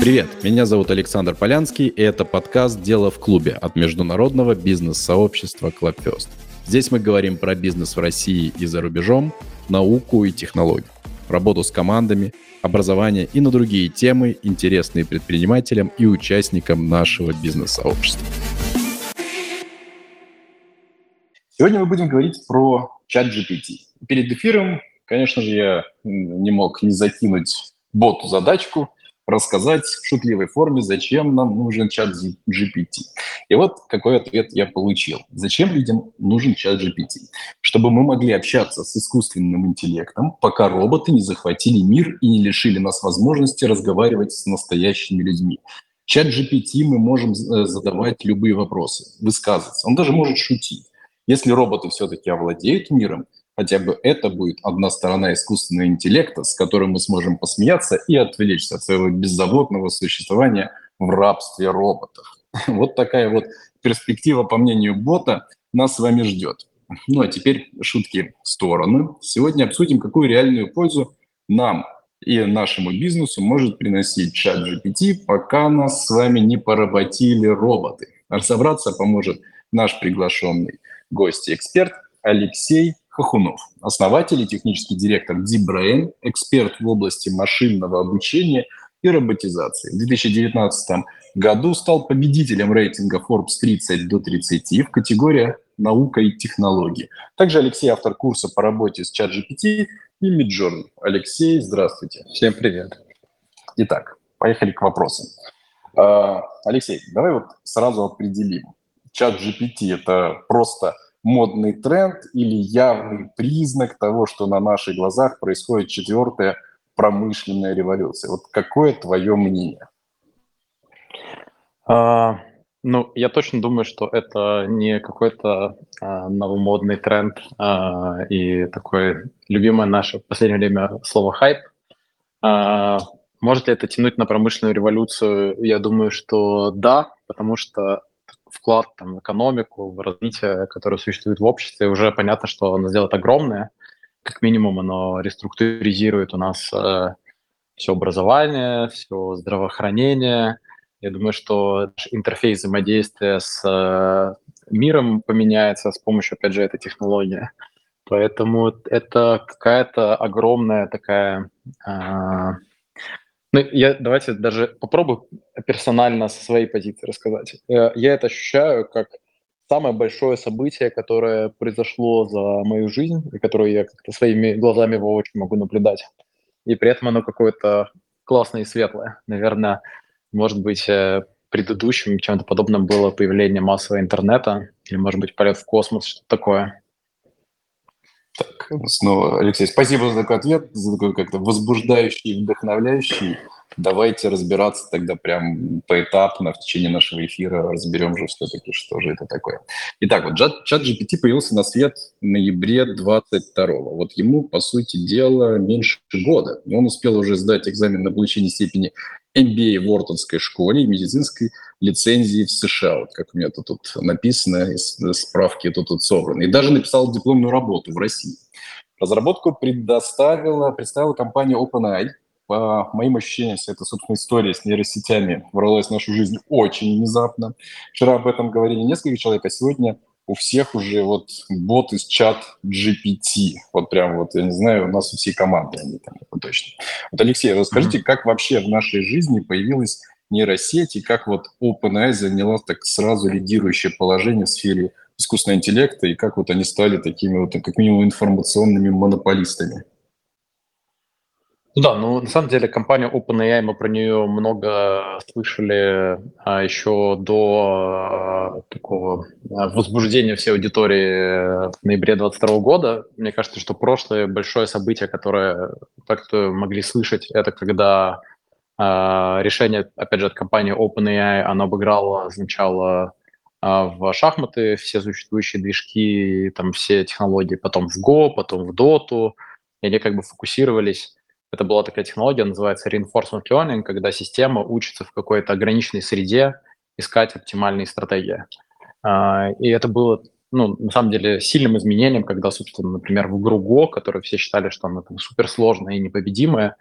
Привет, меня зовут Александр Полянский, и это подкаст «Дело в клубе» от международного бизнес-сообщества Clubfest. Здесь мы говорим про бизнес в России и за рубежом, науку и технологии, работу с командами, образование и на другие темы, интересные предпринимателям и участникам нашего бизнес-сообщества. Сегодня мы будем говорить про чат GPT. Перед эфиром, конечно же, я не мог не закинуть боту задачку рассказать в шутливой форме, зачем нам нужен чат GPT. И вот какой ответ я получил. Зачем людям нужен чат GPT? Чтобы мы могли общаться с искусственным интеллектом, пока роботы не захватили мир и не лишили нас возможности разговаривать с настоящими людьми. Чат GPT мы можем э, задавать любые вопросы, высказываться. Он даже может шутить. Если роботы все-таки овладеют миром, хотя бы это будет одна сторона искусственного интеллекта, с которым мы сможем посмеяться и отвлечься от своего беззаботного существования в рабстве роботов. Вот такая вот перспектива, по мнению бота, нас с вами ждет. Ну а теперь шутки в сторону. Сегодня обсудим, какую реальную пользу нам и нашему бизнесу может приносить чат GPT, пока нас с вами не поработили роботы. Разобраться поможет наш приглашенный гость и эксперт Алексей Хохунов, основатель и технический директор DeepBrain, эксперт в области машинного обучения и роботизации. В 2019 году стал победителем рейтинга Forbes 30 до 30 в категории «Наука и технологии». Также Алексей автор курса по работе с ChatGPT и Midjourney. Алексей, здравствуйте. Всем привет. Итак, поехали к вопросам. А, Алексей, давай вот сразу определим. Чат GPT – это просто модный тренд или явный признак того, что на наших глазах происходит четвертая промышленная революция? Вот какое твое мнение? А, ну, я точно думаю, что это не какой-то а, новомодный тренд а, и такое любимое наше в последнее время слово «хайп». А, может ли это тянуть на промышленную революцию? Я думаю, что да, потому что вклад там, в экономику, в развитие, которое существует в обществе, уже понятно, что оно сделает огромное. Как минимум оно реструктуризирует у нас э, все образование, все здравоохранение. Я думаю, что интерфейс взаимодействия с э, миром поменяется с помощью, опять же, этой технологии. Поэтому это какая-то огромная такая э, ну, я давайте даже попробую персонально со своей позиции рассказать. Э, я это ощущаю как самое большое событие, которое произошло за мою жизнь, и которое я как-то своими глазами воочию могу наблюдать. И при этом оно какое-то классное и светлое. Наверное, может быть, э, предыдущим чем-то подобным было появление массового интернета, или, может быть, полет в космос, что-то такое. Так, снова, Алексей, спасибо за такой ответ, за такой как-то возбуждающий, вдохновляющий. Давайте разбираться тогда прям поэтапно в течение нашего эфира, разберем же все-таки, что же это такое. Итак, вот чат GPT появился на свет в ноябре 22-го. Вот ему, по сути дела, меньше года. Он успел уже сдать экзамен на получение степени MBA в Уортонской школе и медицинской лицензии в США, вот как у меня тут, тут написано, из справки тут, тут собраны. И даже написал дипломную работу в России. Разработку предоставила, представила компания OpenAI. По моим ощущениям, вся эта, собственно, история с нейросетями ворвалась в нашу жизнь очень внезапно. Вчера об этом говорили несколько человек, а сегодня у всех уже вот бот из чат GPT. Вот прям вот, я не знаю, у нас у всей команды они там, точно. Вот, Алексей, расскажите, mm-hmm. как вообще в нашей жизни появилась нейросеть и как вот OpenAI заняла так сразу лидирующее положение в сфере искусственного интеллекта и как вот они стали такими вот, как минимум, информационными монополистами? Да, ну на самом деле компания OpenAI, мы про нее много слышали а, еще до а, такого а, возбуждения всей аудитории в ноябре 2022 года. Мне кажется, что прошлое большое событие, которое так могли слышать, это когда решение, опять же, от компании OpenAI, оно обыграло сначала а, в шахматы все существующие движки, там все технологии, потом в Go, потом в Dota, и они как бы фокусировались это была такая технология, называется reinforcement learning, когда система учится в какой-то ограниченной среде искать оптимальные стратегии. А, и это было, ну, на самом деле, сильным изменением, когда, собственно, например, в игру Go, которую все считали, что она там суперсложная и непобедимая,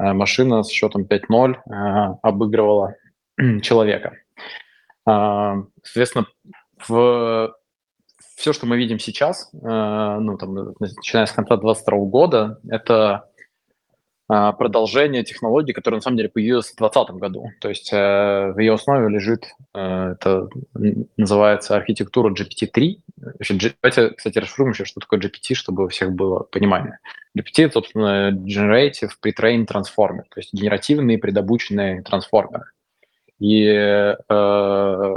машина с счетом 5-0 обыгрывала человека. Соответственно, в все, что мы видим сейчас, ну, там, начиная с конца 2022 года, это продолжение технологии, которая на самом деле появилась в 2020 году. То есть э, в ее основе лежит, э, это называется архитектура GPT-3. Давайте, кстати, расшифруем еще, что такое GPT, чтобы у всех было понимание. GPT — это, собственно, Generative Pre-trained Transformer, то есть генеративный предобученный трансформер. И, э,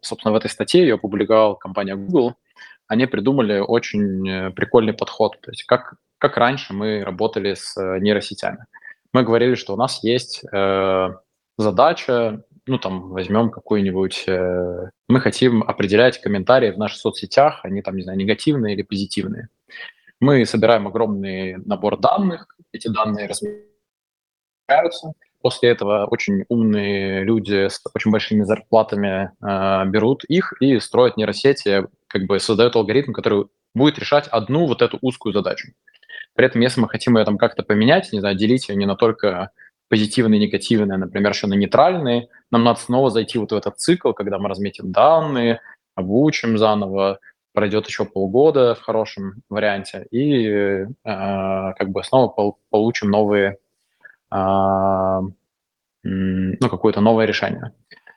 собственно, в этой статье ее опубликовала компания Google. Они придумали очень прикольный подход, то есть как как раньше мы работали с э, нейросетями. Мы говорили, что у нас есть э, задача, ну там возьмем какую-нибудь, э, мы хотим определять комментарии в наших соцсетях, они там, не знаю, негативные или позитивные. Мы собираем огромный набор данных, эти данные размещаются, После этого очень умные люди с очень большими зарплатами э, берут их и строят нейросети, как бы создают алгоритм, который будет решать одну вот эту узкую задачу. При этом, если мы хотим ее там как-то поменять, не знаю, делить ее не на только позитивные, негативные, например, еще на нейтральные, нам надо снова зайти вот в этот цикл, когда мы разметим данные, обучим заново, пройдет еще полгода в хорошем варианте, и э, как бы снова пол, получим новые, э, ну, какое-то новое решение.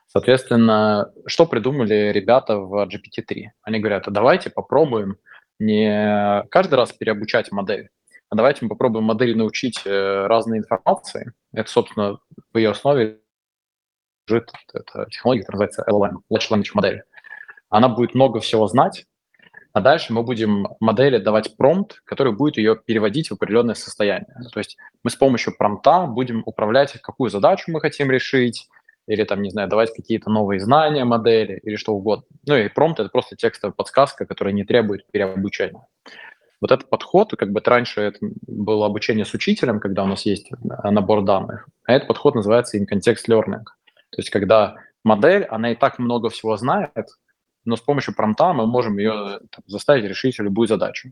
Соответственно, что придумали ребята в GPT-3? Они говорят, а давайте попробуем не каждый раз переобучать модель, а давайте мы попробуем модели научить э, разной информации. Это, собственно, в ее основе лежит эта технология, которая называется LLM, Large Language Model. Она будет много всего знать, а дальше мы будем модели давать промпт, который будет ее переводить в определенное состояние. То есть мы с помощью промпта будем управлять, какую задачу мы хотим решить, или там, не знаю, давать какие-то новые знания модели, или что угодно. Ну и промпт — это просто текстовая подсказка, которая не требует переобучения. Вот этот подход, как бы раньше это было обучение с учителем, когда у нас есть э, набор данных, а этот подход называется in-context learning. То есть когда модель, она и так много всего знает, но с помощью промпта мы можем ее там, заставить решить любую задачу.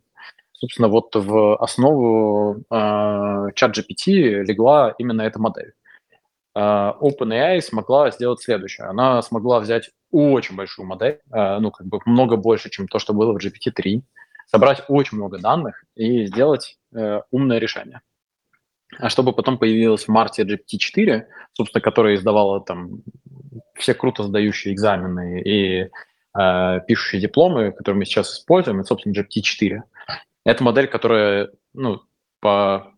Собственно, вот в основу э, ChatGPT легла именно эта модель. Э, OpenAI смогла сделать следующее. Она смогла взять очень большую модель, э, ну, как бы много больше, чем то, что было в GPT-3, собрать очень много данных и сделать э, умное решение. А чтобы потом появилась в марте GPT-4, собственно, которая издавала там все круто сдающие экзамены и э, пишущие дипломы, которые мы сейчас используем, это, собственно, GPT-4. Это модель, которая, ну, по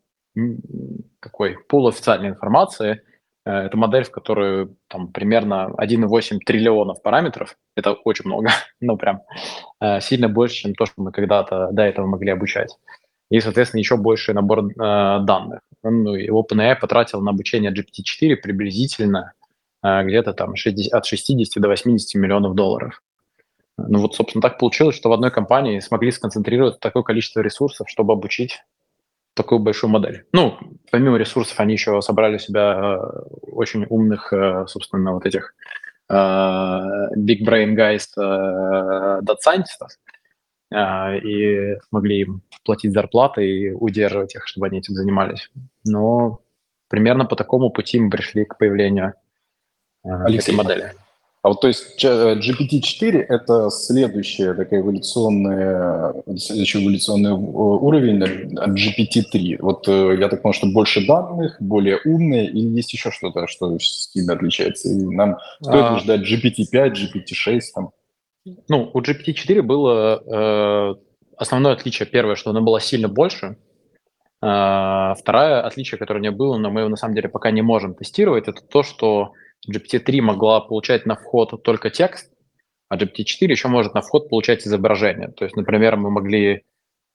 такой полуофициальной информации, э, это модель, в которую там примерно 1,8 триллионов параметров. Это очень много, ну прям э, сильно больше, чем то, что мы когда-то до этого могли обучать. И, соответственно, еще больше набор э, данных. Ну, и OpenAI потратил на обучение GPT-4 приблизительно э, где-то там 60, от 60 до 80 миллионов долларов. Ну вот, собственно, так получилось, что в одной компании смогли сконцентрировать такое количество ресурсов, чтобы обучить такую большую модель. Ну, помимо ресурсов, они еще собрали у себя э, очень умных, э, собственно, вот этих э, big brain guys, data scientists, и смогли им платить зарплаты и удерживать их, чтобы они этим занимались. Но примерно по такому пути мы пришли к появлению Алексей, этой модели. А вот то есть GPT-4 – это следующая такая эволюционная, следующий эволюционный уровень от GPT-3. Вот э, я так понимаю, что больше данных, более умные, или есть еще что-то, что сильно отличается? И нам стоит а... ждать GPT-5, GPT-6 там? Ну, у GPT-4 было э, основное отличие. Первое, что оно было сильно больше. Э, второе отличие, которое у нее было, но мы его на самом деле пока не можем тестировать, это то, что GPT-3 могла получать на вход только текст, а GPT-4 еще может на вход получать изображение. То есть, например, мы могли,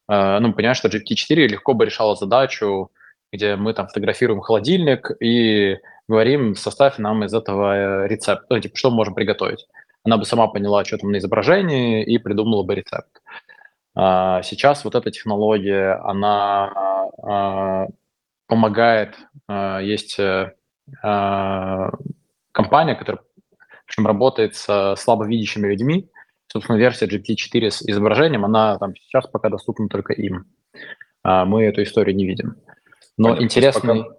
э, ну, понять, что GPT-4 легко бы решала задачу, где мы там фотографируем холодильник и говорим, составь нам из этого э, рецепт, ну, типа, что мы можем приготовить. Она бы сама поняла, что там на изображении, и придумала бы рецепт. А сейчас вот эта технология, она а, помогает, а, есть компания, которая причем работает с слабовидящими людьми. Собственно, версия GPT-4 с изображением, она там сейчас пока доступна только им. А мы эту историю не видим. Но Понятно, интересный... Пока,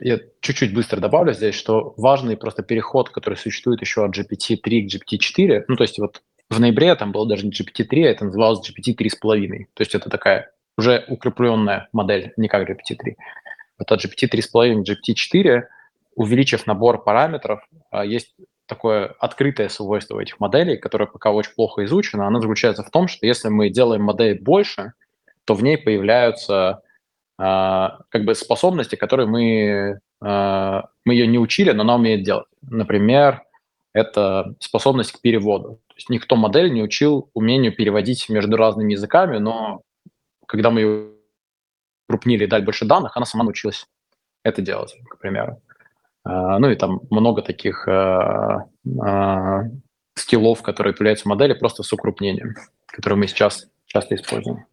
я чуть-чуть быстро добавлю здесь, что важный просто переход, который существует еще от GPT-3 к GPT-4, ну, то есть вот в ноябре там было даже не GPT-3, а это называлось GPT 3.5. То есть это такая уже укрепленная модель, не как GPT-3. Вот от GPT 3.5 к GPT-4, увеличив набор параметров, а, есть такое открытое свойство этих моделей, которое пока очень плохо изучено, оно заключается в том, что если мы делаем модель больше, то в ней появляются э, как бы способности, которые мы, э, мы ее не учили, но она умеет делать. Например, это способность к переводу. То есть никто модель не учил умению переводить между разными языками, но когда мы ее крупнили и дали больше данных, она сама научилась это делать, к примеру. А, ну и там много таких а, а, скиллов, которые появляются в модели просто с укрупнением, которые мы сейчас часто используем.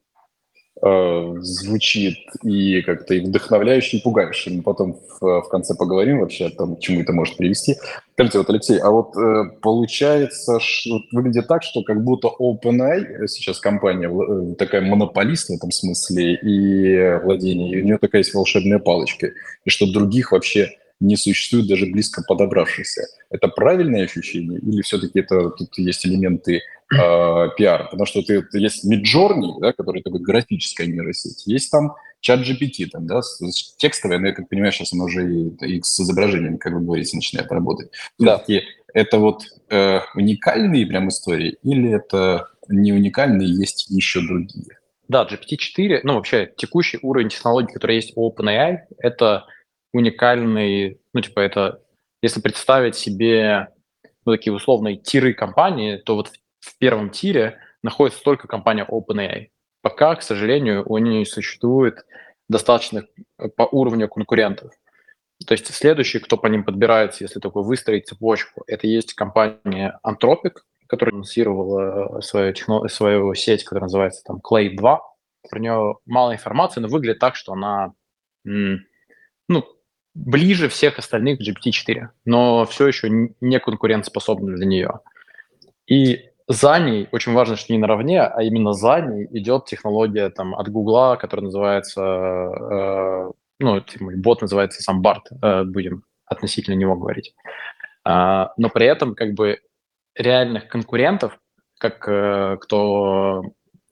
Э, звучит и как-то и вдохновляюще, и пугающе. Мы потом в, в конце поговорим вообще о том, к чему это может привести. Скажите, вот, Алексей, а вот э, получается, что, выглядит так, что как будто OpenAI, сейчас компания э, такая монополист в этом смысле и владение, и у нее такая есть волшебная палочка, и что других вообще не существует даже близко подобравшихся. Это правильное ощущение или все-таки это тут есть элементы э, пиар, потому что ты, ты есть Midjourney, да, который такой графическая нейросеть, есть там чат GPT, там, да, текстовая, но я как понимаю, сейчас оно уже и, и с изображением, как вы говорите, начинает работать. Да. И это вот э, уникальные прям истории или это не уникальные, есть еще другие? Да, GPT-4, ну вообще текущий уровень технологий, который есть у OpenAI, это уникальный, ну типа это, если представить себе ну, такие условные тиры компании, то вот в первом тире находится только компания OpenAI. Пока, к сожалению, у нее не существует достаточно э, по уровню конкурентов. То есть следующий, кто по ним подбирается, если такой выстроить цепочку, это есть компания Anthropic, которая анонсировала свою, техно... свою сеть, которая называется там Clay 2. Про нее мало информации, но выглядит так, что она ну, ближе всех остальных к GPT-4, но все еще не конкурентоспособна для нее. И за ней, очень важно, что не наравне, а именно за ней идет технология там, от Гугла, которая называется, э, ну, типа, бот называется сам Барт, э, будем относительно него говорить. А, но при этом как бы реальных конкурентов, как э, кто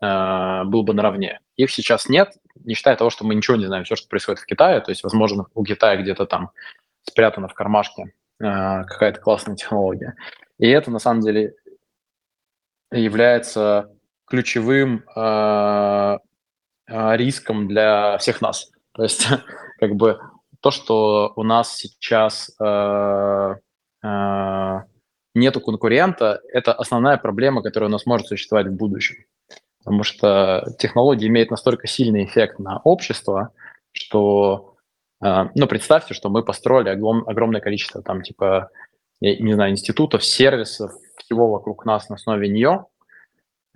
э, был бы наравне, их сейчас нет, не считая того, что мы ничего не знаем, все, что происходит в Китае, то есть, возможно, у Китая где-то там спрятана в кармашке э, какая-то классная технология. И это, на самом деле, является ключевым э, э, риском для всех нас. То есть, как бы то, что у нас сейчас э, э, нету конкурента, это основная проблема, которая у нас может существовать в будущем. Потому что технология имеет настолько сильный эффект на общество, что, э, ну, представьте, что мы построили огром, огромное количество там, типа, я не знаю, институтов, сервисов, всего вокруг нас на основе нее.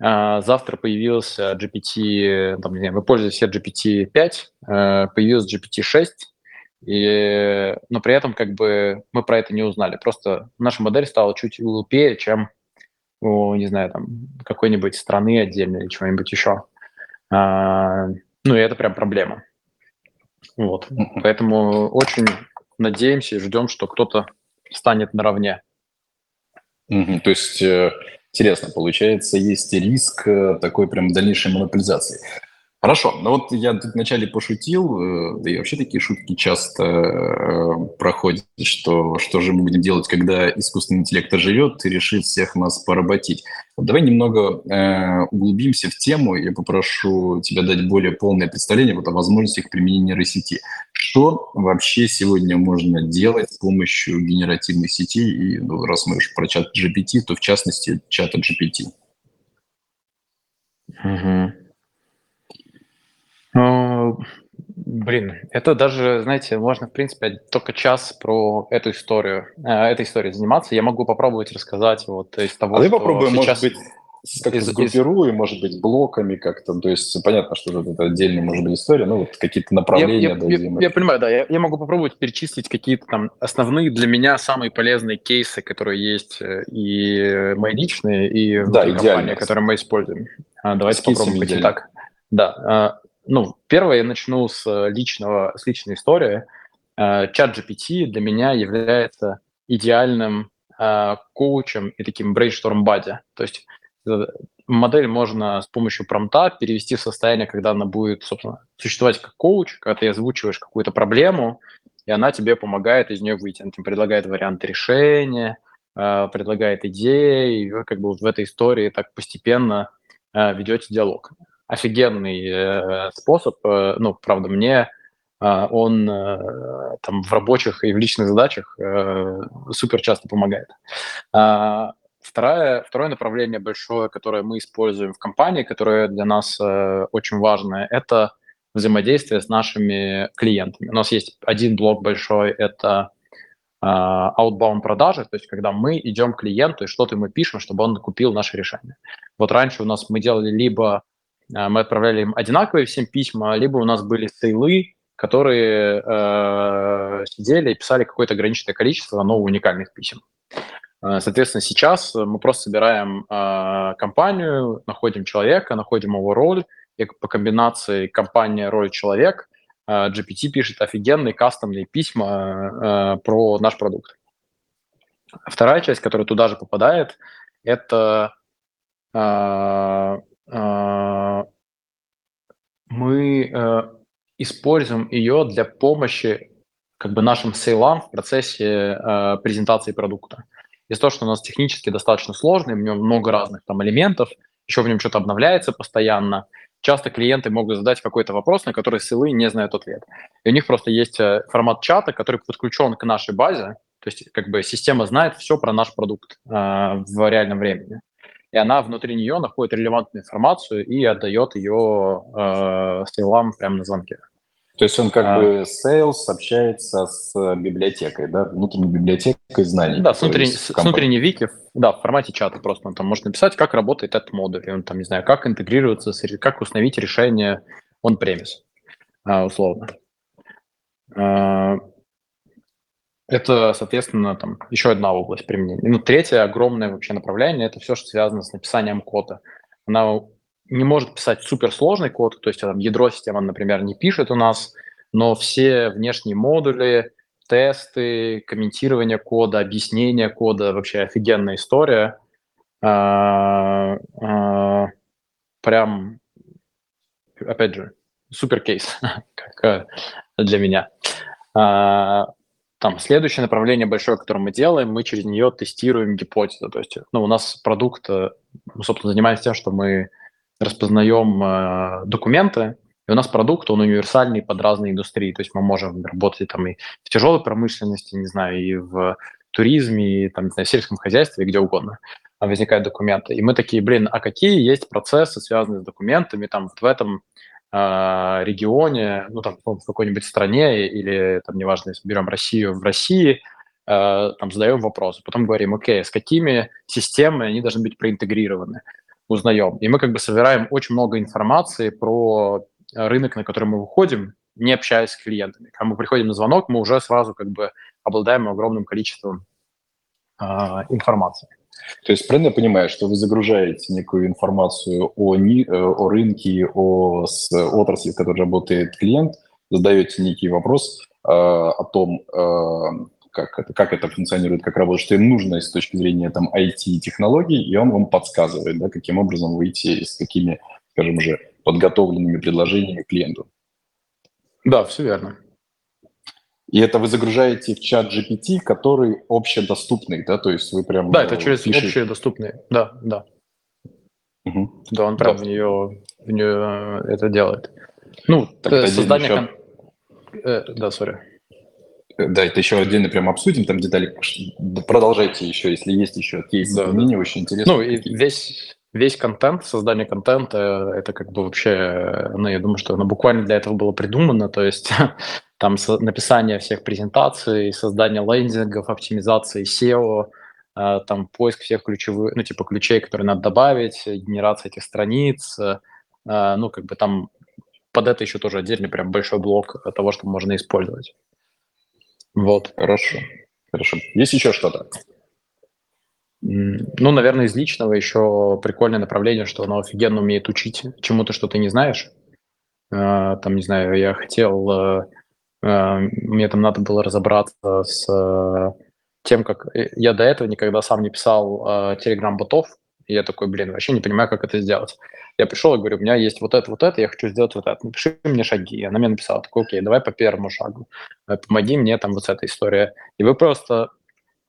А, завтра появился GPT, там, не знаю, вы пользуетесь все GPT-5, э, появился GPT-6, и, но при этом как бы мы про это не узнали. Просто наша модель стала чуть глупее, чем у, не знаю, там, какой-нибудь страны отдельной или чего-нибудь еще. А, ну, и это прям проблема. Вот. Поэтому очень надеемся и ждем, что кто-то станет наравне. То есть э, интересно, получается, есть риск э, такой прям дальнейшей монополизации. Хорошо, ну вот я тут вначале пошутил, э, да и вообще такие шутки часто э, проходят, что что же мы будем делать, когда искусственный интеллект оживет и решит всех нас поработить. Вот давай немного э, углубимся в тему, я попрошу тебя дать более полное представление вот о возможностях применения нейросети. Что вообще сегодня можно делать с помощью генеративных сетей, и ну, раз мы уж про чат GPT, то в частности чата GPT? Угу. Ну, блин, это даже, знаете, можно, в принципе, только час про эту историю, э, этой историей заниматься. Я могу попробовать рассказать вот из того, а что попробуем, сейчас... может быть, как-то из, сгруппируем, из... может быть, блоками как-то. То есть понятно, что это отдельная, может быть, история, ну вот какие-то направления я, я, Я, я понимаю, да. Я, я могу попробовать перечислить какие-то там основные для меня самые полезные кейсы, которые есть э, и мои личные, и да, компании, которые мы используем. А, давайте попробуем пойти так. Да, а, ну, первое я начну с э, личного, с личной истории. чат GPT для меня является идеальным коучем и таким brainstorm бади. То есть модель можно с помощью промта перевести в состояние, когда она будет, собственно, существовать как коуч, когда ты озвучиваешь какую-то проблему, и она тебе помогает из нее выйти. Она тебе предлагает варианты решения, э, предлагает идеи, и вы как бы в этой истории так постепенно э, ведете диалог. Офигенный э, способ, ну, правда, мне он там в рабочих и в личных задачах супер часто помогает. А, Второе, второе направление большое, которое мы используем в компании, которое для нас э, очень важное, это взаимодействие с нашими клиентами. У нас есть один блок большой, это э, outbound продажи, то есть когда мы идем к клиенту и что-то ему пишем, чтобы он купил наше решение. Вот раньше у нас мы делали либо э, мы отправляли им одинаковые всем письма, либо у нас были сейлы, которые э, сидели и писали какое-то ограниченное количество, но уникальных писем. Э, соответственно, сейчас мы просто собираем э, компанию, находим человека, находим его роль, и по комбинации компания, роль, человек э, GPT пишет офигенные кастомные письма э, про наш продукт. Вторая часть, которая туда же попадает, это мы э, используем ее для помощи как бы нашим сейлам в процессе э, презентации продукта. Из-за того, что у нас технически достаточно сложный, в нем много разных там элементов, еще в нем что-то обновляется постоянно, часто клиенты могут задать какой-то вопрос, на который ссылы не знают ответ. И у них просто есть э, формат чата, который подключен к нашей базе, то есть как бы система знает все про наш продукт э, в реальном времени. И она внутри нее находит релевантную информацию и отдает ее э, ссылам прямо на звонке. То есть он как а, бы sales общается с библиотекой, да, внутренней библиотекой знаний. Да, с, внутренней, с внутренней вики, да, в формате чата просто он там может написать, как работает этот модуль, и он там, не знаю, как интегрироваться, как установить решение on-premise, а, условно. А, это, соответственно, там еще одна область применения. Ну, третье огромное вообще направление – это все, что связано с написанием кода. Она не может писать суперсложный код, то есть там ядро системы, например, не пишет у нас, но все внешние модули, тесты, комментирование кода, объяснение кода, вообще офигенная история. А, а, прям, опять же, супер кейс э, для меня. Там следующее направление большое, которое мы делаем, мы через нее тестируем гипотезы. То есть, ну, у нас продукт, э, мы, собственно, занимаемся тем, что мы распознаем э, документы, и у нас продукт, он универсальный под разные индустрии. То есть мы можем работать там и в тяжелой промышленности, не знаю, и в туризме, и там, не знаю, в сельском хозяйстве, где угодно возникают документы. И мы такие, блин, а какие есть процессы, связанные с документами там вот в этом регионе, ну там в какой-нибудь стране или там неважно, если берем Россию в России, э, там задаем вопросы, потом говорим, окей, с какими системами они должны быть проинтегрированы узнаем. И мы как бы собираем очень много информации про рынок, на который мы выходим, не общаясь с клиентами. Когда мы приходим на звонок, мы уже сразу как бы обладаем огромным количеством э, информации. То есть правильно я понимаю, что вы загружаете некую информацию о, ни, э, о рынке, о с отрасли, в которой работает клиент, задаете некий вопрос э, о том, э, как это, как это функционирует, как работает, что им нужно с точки зрения там IT-технологий, и он вам подсказывает, да, каким образом выйти с какими, скажем же, подготовленными предложениями клиенту. Да, все верно. И это вы загружаете в чат GPT, который общедоступный, да, то есть вы прям... Да, это э, через пишете... общедоступный, да, да. Угу. Да, он прям да. в нее, в нее это делает. Ну, так, э, создание... Еще... Кон... Э, да, сори. Да, это еще отдельно прям обсудим, там детали. Продолжайте еще, если есть еще кейсы да, применения, да. очень интересно. Ну, и весь, весь контент, создание контента, это как бы вообще, ну, я думаю, что оно буквально для этого было придумано, то есть там написание всех презентаций, создание лендингов, оптимизации SEO, э, там поиск всех ключевых, ну, типа ключей, которые надо добавить, генерация этих страниц, э, ну, как бы там под это еще тоже отдельный прям большой блок того, что можно использовать. Вот. Хорошо. Хорошо. Есть еще что-то? Ну, наверное, из личного еще прикольное направление, что оно офигенно умеет учить чему-то, что ты не знаешь. Там, не знаю, я хотел э, э, мне там надо было разобраться с тем, как... Я до этого никогда сам не писал Telegram-ботов, и я такой, блин, вообще не понимаю, как это сделать. Я пришел и говорю, у меня есть вот это, вот это, я хочу сделать вот это. Напиши мне шаги. И она мне написала, такой, окей, давай по первому шагу. Помоги мне там вот с этой историей. И вы просто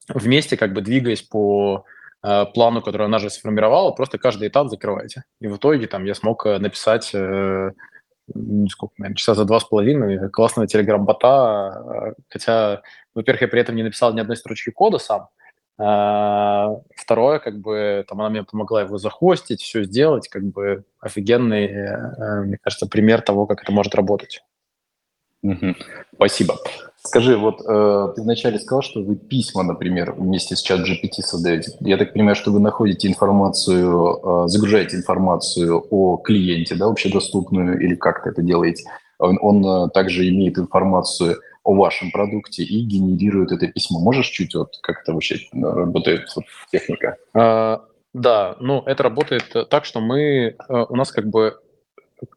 вместе как бы двигаясь по э, плану, который она же сформировала, просто каждый этап закрываете. И в итоге там я смог э, написать э, сколько, наверное, часа за два с половиной классного телеграм-бота, э, хотя, во-первых, я при этом не написал ни одной строчки кода сам, а, второе, как бы, там она мне помогла его захостить, все сделать, как бы офигенный, э, мне кажется, пример того, как это может работать. Спасибо. Скажи, вот э, ты вначале сказал, что вы письма, например, вместе с чат GPT создаете. Я так понимаю, что вы находите информацию, э, загружаете информацию о клиенте, да, общедоступную, или как это делаете? Он, он э, также имеет информацию о вашем продукте и генерирует это письмо. Можешь чуть вот как это вообще э, работает вот, техника? А, да, ну это работает так, что мы, э, у нас как бы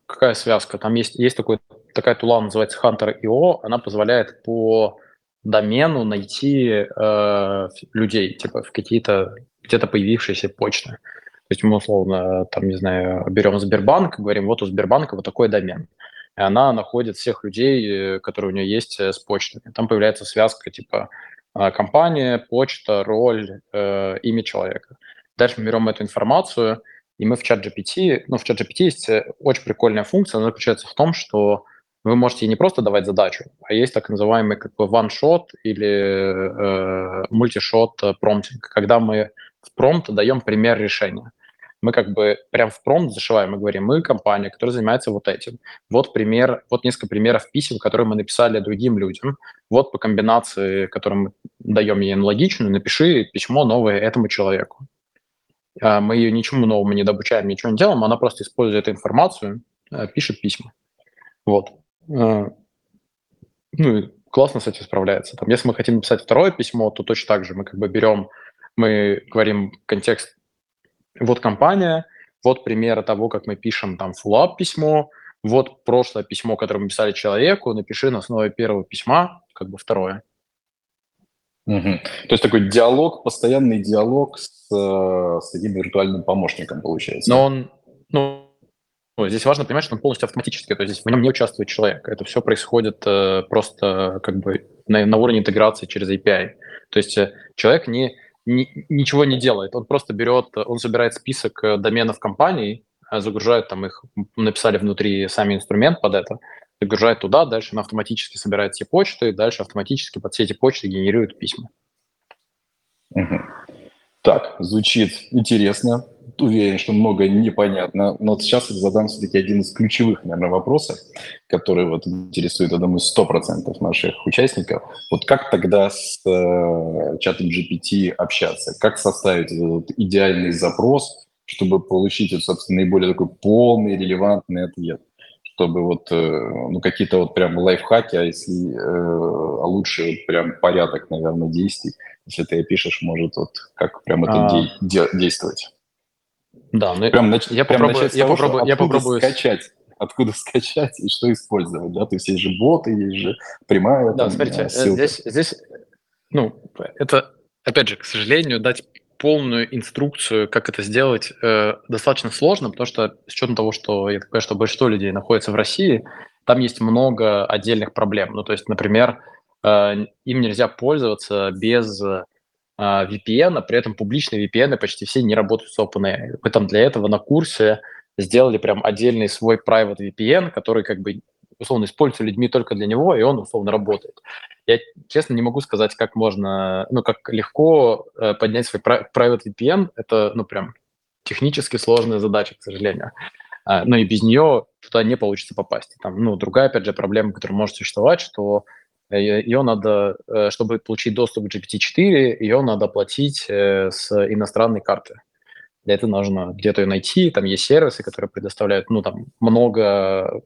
какая связка? Там есть, есть такой такая тула называется Hunter.io, она позволяет по домену найти э, людей, типа в какие-то где-то появившиеся почты. То есть мы условно, там, не знаю, берем Сбербанк, говорим, вот у Сбербанка вот такой домен. И она находит всех людей, э, которые у нее есть э, с почтами. Там появляется связка типа э, компания, почта, роль, э, имя человека. Дальше мы берем эту информацию, и мы в чат GPT, ну, в чат GPT есть очень прикольная функция, она заключается в том, что вы можете не просто давать задачу, а есть так называемый как бы one-shot или э, multi-shot промптинг, когда мы в промпт даем пример решения. Мы как бы прям в промпт зашиваем и говорим, мы компания, которая занимается вот этим. Вот пример, вот несколько примеров писем, которые мы написали другим людям. Вот по комбинации, которую мы даем ей аналогичную, напиши письмо новое этому человеку. А мы ее ничему новому не добучаем, ничего не делаем, она просто использует эту информацию, э, пишет письма. Вот. А, ну, классно с этим справляется. Там, если мы хотим написать второе письмо, то точно так же мы как бы берем, мы говорим контекст, вот компания, вот примеры того, как мы пишем там фуллап письмо, вот прошлое письмо, которое мы писали человеку, напиши на основе первого письма, как бы второе. Угу. То есть такой диалог, постоянный диалог с, э, с таким виртуальным помощником получается. Но он, ну, ну, здесь важно понимать, что он полностью автоматический, то есть здесь в нем не участвует человек. Это все происходит э, просто как бы на, на уровне интеграции через API. То есть э, человек не, не, ничего не делает, он просто берет, он собирает список э, доменов компаний, э, загружает там их, написали внутри сами инструмент под это, загружает туда, дальше он автоматически собирает все почты, дальше автоматически под все эти почты генерирует письма. Угу. Так, звучит интересно уверен, что много непонятно, но вот сейчас я задам все-таки один из ключевых, наверное, вопросов, который вот интересует, я думаю, 100% наших участников. Вот как тогда с э, чатом GPT общаться? Как составить этот идеальный запрос, чтобы получить, собственно, наиболее такой полный, релевантный ответ? Чтобы вот, э, ну, какие-то вот прям лайфхаки, а если, э, а лучше вот прям порядок, наверное, действий, если ты пишешь, может вот как прям это а... де- действовать. Да, ну прям нач... я прям попробую, я того, попробую, я попробую скачать, откуда скачать и что использовать, да, то есть есть же боты, есть же прямая. Да, там, смотрите, э, ссылка. здесь, здесь, ну, это, опять же, к сожалению, дать полную инструкцию, как это сделать, э, достаточно сложно, потому что с учетом того, что я понимаю, что большинство людей находится в России, там есть много отдельных проблем. Ну, то есть, например, э, им нельзя пользоваться без а, VPN, а при этом публичные VPN почти все не работают с OpenAI. Мы там для этого на курсе сделали прям отдельный свой private VPN, который как бы условно используется людьми только для него, и он условно работает. Я, честно, не могу сказать, как можно, ну, как легко э, поднять свой private VPN. Это, ну, прям технически сложная задача, к сожалению. А, но и без нее туда не получится попасть. Там, ну, другая, опять же, проблема, которая может существовать, что ее надо, э, чтобы получить доступ к GPT-4, ее надо оплатить э, с иностранной карты. Для этого нужно где-то ее найти, там есть сервисы, которые предоставляют, ну, там много,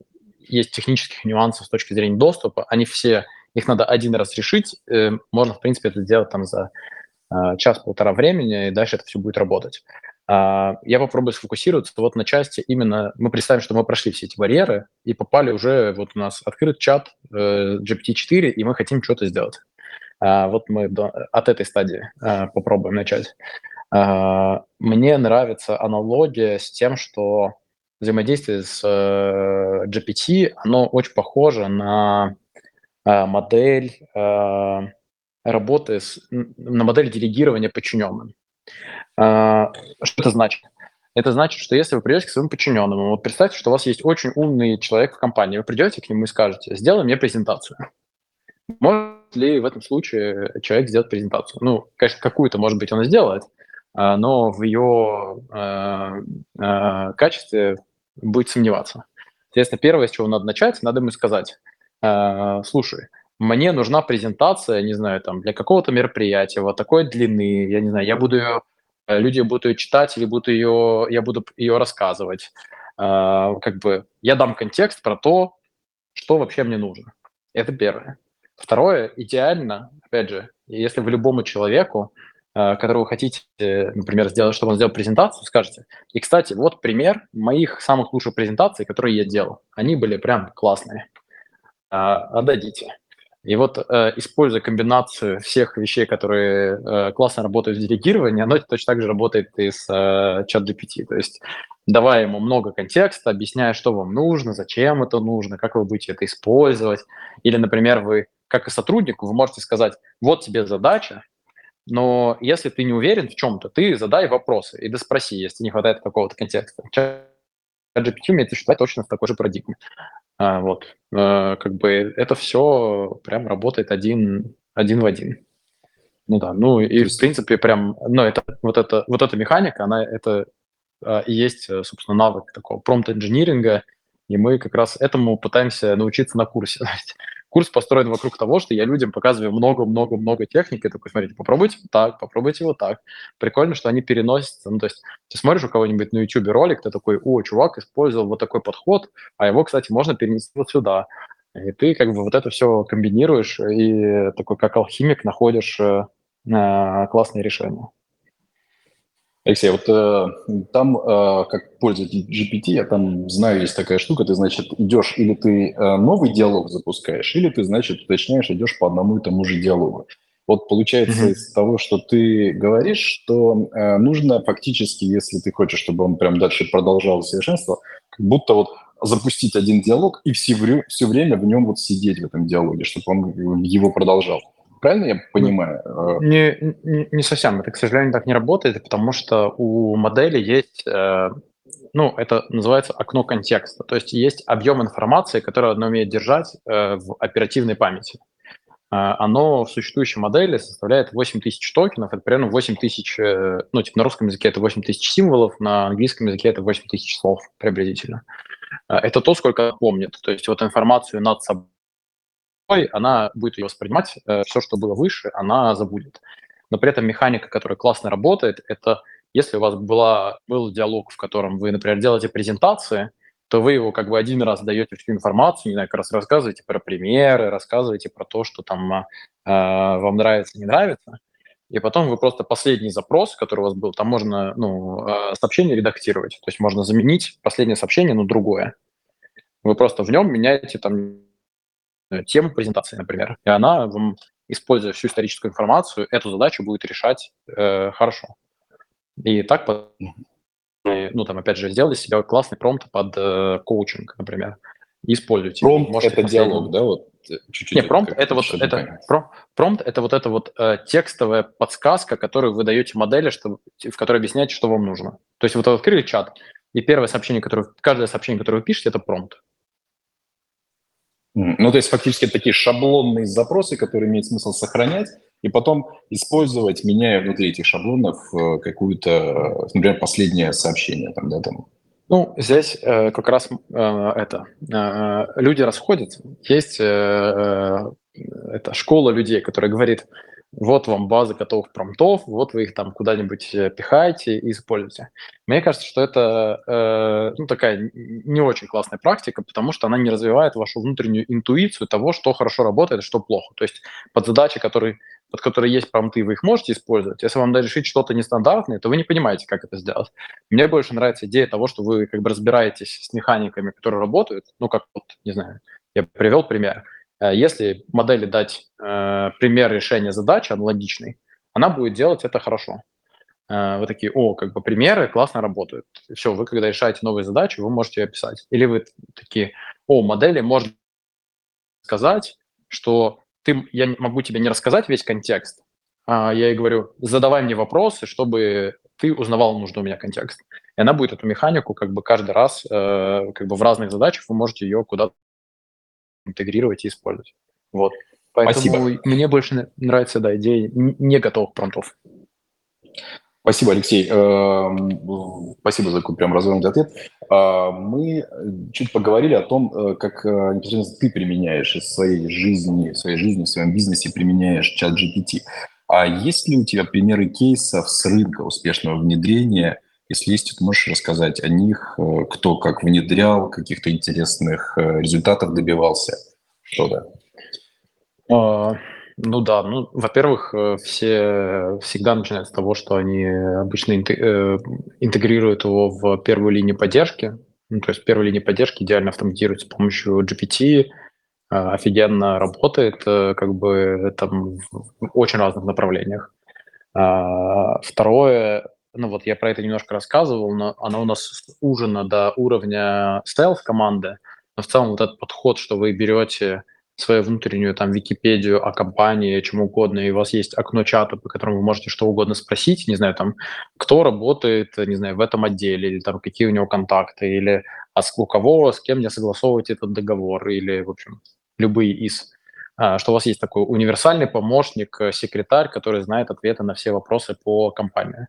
есть технических нюансов с точки зрения доступа, они все, их надо один раз решить, э, можно, в принципе, это сделать там за час-полтора времени, и дальше это все будет работать. А, я попробую сфокусироваться вот на части именно, мы представим, что мы прошли все эти барьеры и попали уже, вот у нас открыт чат э, GPT-4, и мы хотим что-то сделать. А, вот мы от этой стадии попробуем начать. А, мне нравится аналогия с тем, что взаимодействие с э, GPT, оно очень похоже на э, модель э, работы, с, на модель делегирования подчиненным. Что это значит? Это значит, что если вы придете к своему подчиненному, вот представьте, что у вас есть очень умный человек в компании, вы придете к нему и скажете, сделай мне презентацию. Может ли в этом случае человек сделать презентацию? Ну, конечно, какую-то, может быть, он сделает, но в ее э, качестве будет сомневаться. Соответственно, первое, с чего надо начать, надо ему сказать, слушай, мне нужна презентация, не знаю, там, для какого-то мероприятия, вот такой длины, я не знаю, я буду ее, э, люди будут ее читать или буду ее, я буду ее рассказывать. А, как бы я дам контекст про то, что вообще мне нужно. Это первое. Второе, идеально, опять же, если вы любому человеку, э, которого вы хотите, например, сделать, чтобы он сделал презентацию, скажете, и, кстати, вот пример моих самых лучших презентаций, которые я делал. Они были прям классные. А, отдадите. И вот, э, используя комбинацию всех вещей, которые э, классно работают в делегировании, оно точно так же работает и с э, чат GPT. То есть давая ему много контекста, объясняя, что вам нужно, зачем это нужно, как вы будете это использовать. Или, например, вы, как и сотруднику, вы можете сказать, вот тебе задача, но если ты не уверен в чем-то, ты задай вопросы и доспроси, если не хватает какого-то контекста. GPT умеет считать точно в такой же парадигме. А, вот. А, как бы это все прям работает один, один в один. Ну да, ну и в принципе прям, ну это вот это вот эта механика, она это а, и есть, э, собственно, навык такого промпт-инжиниринга, и мы как раз этому пытаемся научиться на курсе. Курс построен вокруг того, что я людям показываю много-много-много техник, и такой, смотрите, попробуйте вот так, попробуйте вот так. Прикольно, что они переносятся. Ну, то есть ты смотришь у кого-нибудь на YouTube ролик, ты такой, о, чувак использовал вот такой подход, а его, кстати, можно перенести вот сюда. И ты как бы вот это все комбинируешь и такой как алхимик находишь э, классные решения. Алексей, вот э, там, э, как пользователь GPT, я там знаю, есть такая штука, ты, значит, идешь, или ты э, новый диалог запускаешь, или ты, значит, уточняешь, идешь по одному и тому же диалогу. Вот получается mm-hmm. из того, что ты говоришь, что э, нужно фактически, если ты хочешь, чтобы он прям дальше продолжал совершенство, как будто вот запустить один диалог и все, все время в нем вот сидеть в этом диалоге, чтобы он его продолжал. Правильно я понимаю? Э, не, не, не совсем. Это, к сожалению, так не работает, потому что у модели есть, э, ну, это называется окно контекста. То есть есть объем информации, который оно умеет держать э, в оперативной памяти. Оно в существующей модели составляет 8 тысяч токенов, это примерно 8 тысяч, ну, типа на русском языке это 8 тысяч символов, на английском языке это 8 тысяч слов приблизительно. Это то, сколько помнит. То есть вот информацию над собой она будет ее воспринимать, э, все, что было выше, она забудет. Но при этом механика, которая классно работает, это если у вас была, был диалог, в котором вы, например, делаете презентации, то вы его как бы один раз даете всю информацию, не знаю, как раз рассказываете про примеры, рассказываете про то, что там э, вам нравится, не нравится, и потом вы просто последний запрос, который у вас был, там можно ну, э, сообщение редактировать, то есть можно заменить последнее сообщение на другое. Вы просто в нем меняете там Э, тему презентации, например, и она, используя всю историческую информацию, эту задачу будет решать э, хорошо. И так, ну, там, опять же, сделали себе классный промпт под э, коучинг, например, и используйте. Промпт – это диалог, да? Вот э, чуть-чуть. Нет, промпт – это вот это, промпт – это вот эта вот э, текстовая подсказка, которую вы даете модели, чтобы, в которой объясняете, что вам нужно. То есть вот вы открыли чат, и первое сообщение, которое, каждое сообщение, которое вы пишете, это промпт. Ну, то есть фактически такие шаблонные запросы, которые имеет смысл сохранять, и потом использовать, меняя внутри этих шаблонов э, какую-то, например, последнее сообщение. Там, да, там. Ну, здесь э, как раз э, это. Э, люди расходятся. Есть э, э, это школа людей, которая говорит, вот вам база готовых промптов, вот вы их там куда-нибудь э, пихаете и используете. Мне кажется, что это э, ну, такая не очень классная практика, потому что она не развивает вашу внутреннюю интуицию того, что хорошо работает, что плохо. То есть под задачи, которые, под которые есть промпты, вы их можете использовать. Если вам даже решить что-то нестандартное, то вы не понимаете, как это сделать. Мне больше нравится идея того, что вы как бы разбираетесь с механиками, которые работают. Ну, как вот, не знаю, я привел пример – если модели дать э, пример решения задачи аналогичный, она будет делать это хорошо. Э, вы такие, о, как бы примеры классно работают. Все, вы когда решаете новые задачи, вы можете ее описать. Или вы такие, о, модели можно сказать, что ты, я могу тебе не рассказать весь контекст, а я ей говорю, задавай мне вопросы, чтобы ты узнавал нужный у меня контекст. И она будет эту механику как бы каждый раз, э, как бы в разных задачах вы можете ее куда-то интегрировать и использовать. Вот. Поэтому Спасибо. мне больше нравится, да, идея не готовых промптов. Спасибо, Алексей. Эм, спасибо за такой прям развернутый ответ. А, мы чуть поговорили о том, э, как э, непосредственно ты применяешь из своей жизни, в своей жизни, в своем бизнесе применяешь чат GPT. А есть ли у тебя примеры кейсов с рынка успешного внедрения если есть, то можешь рассказать о них, э, кто как внедрял, каких-то интересных э, результатов добивался, что-то. А, ну да, ну, во-первых, э, все всегда начинают с того, что они обычно интегрируют его в первую линию поддержки. Ну, то есть первая линия поддержки идеально автоматируется с помощью GPT, офигенно работает, как бы там в очень разных направлениях. А, второе, ну вот я про это немножко рассказывал, но она у нас ужина до уровня стелс-команды, но в целом вот этот подход, что вы берете свою внутреннюю там Википедию о компании, чем угодно, и у вас есть окно чата, по которому вы можете что угодно спросить, не знаю, там, кто работает, не знаю, в этом отделе, или там, какие у него контакты, или а с, у кого, с кем мне согласовывать этот договор, или, в общем, любые из а, что у вас есть такой универсальный помощник, э, секретарь, который знает ответы на все вопросы по компании.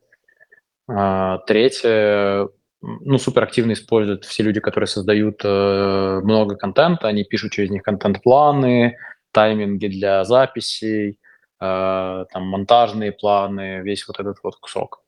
А, третье, ну, суперактивно используют все люди, которые создают э, много контента, они пишут через них контент-планы, тайминги для записей, э, там, монтажные планы, весь вот этот вот кусок.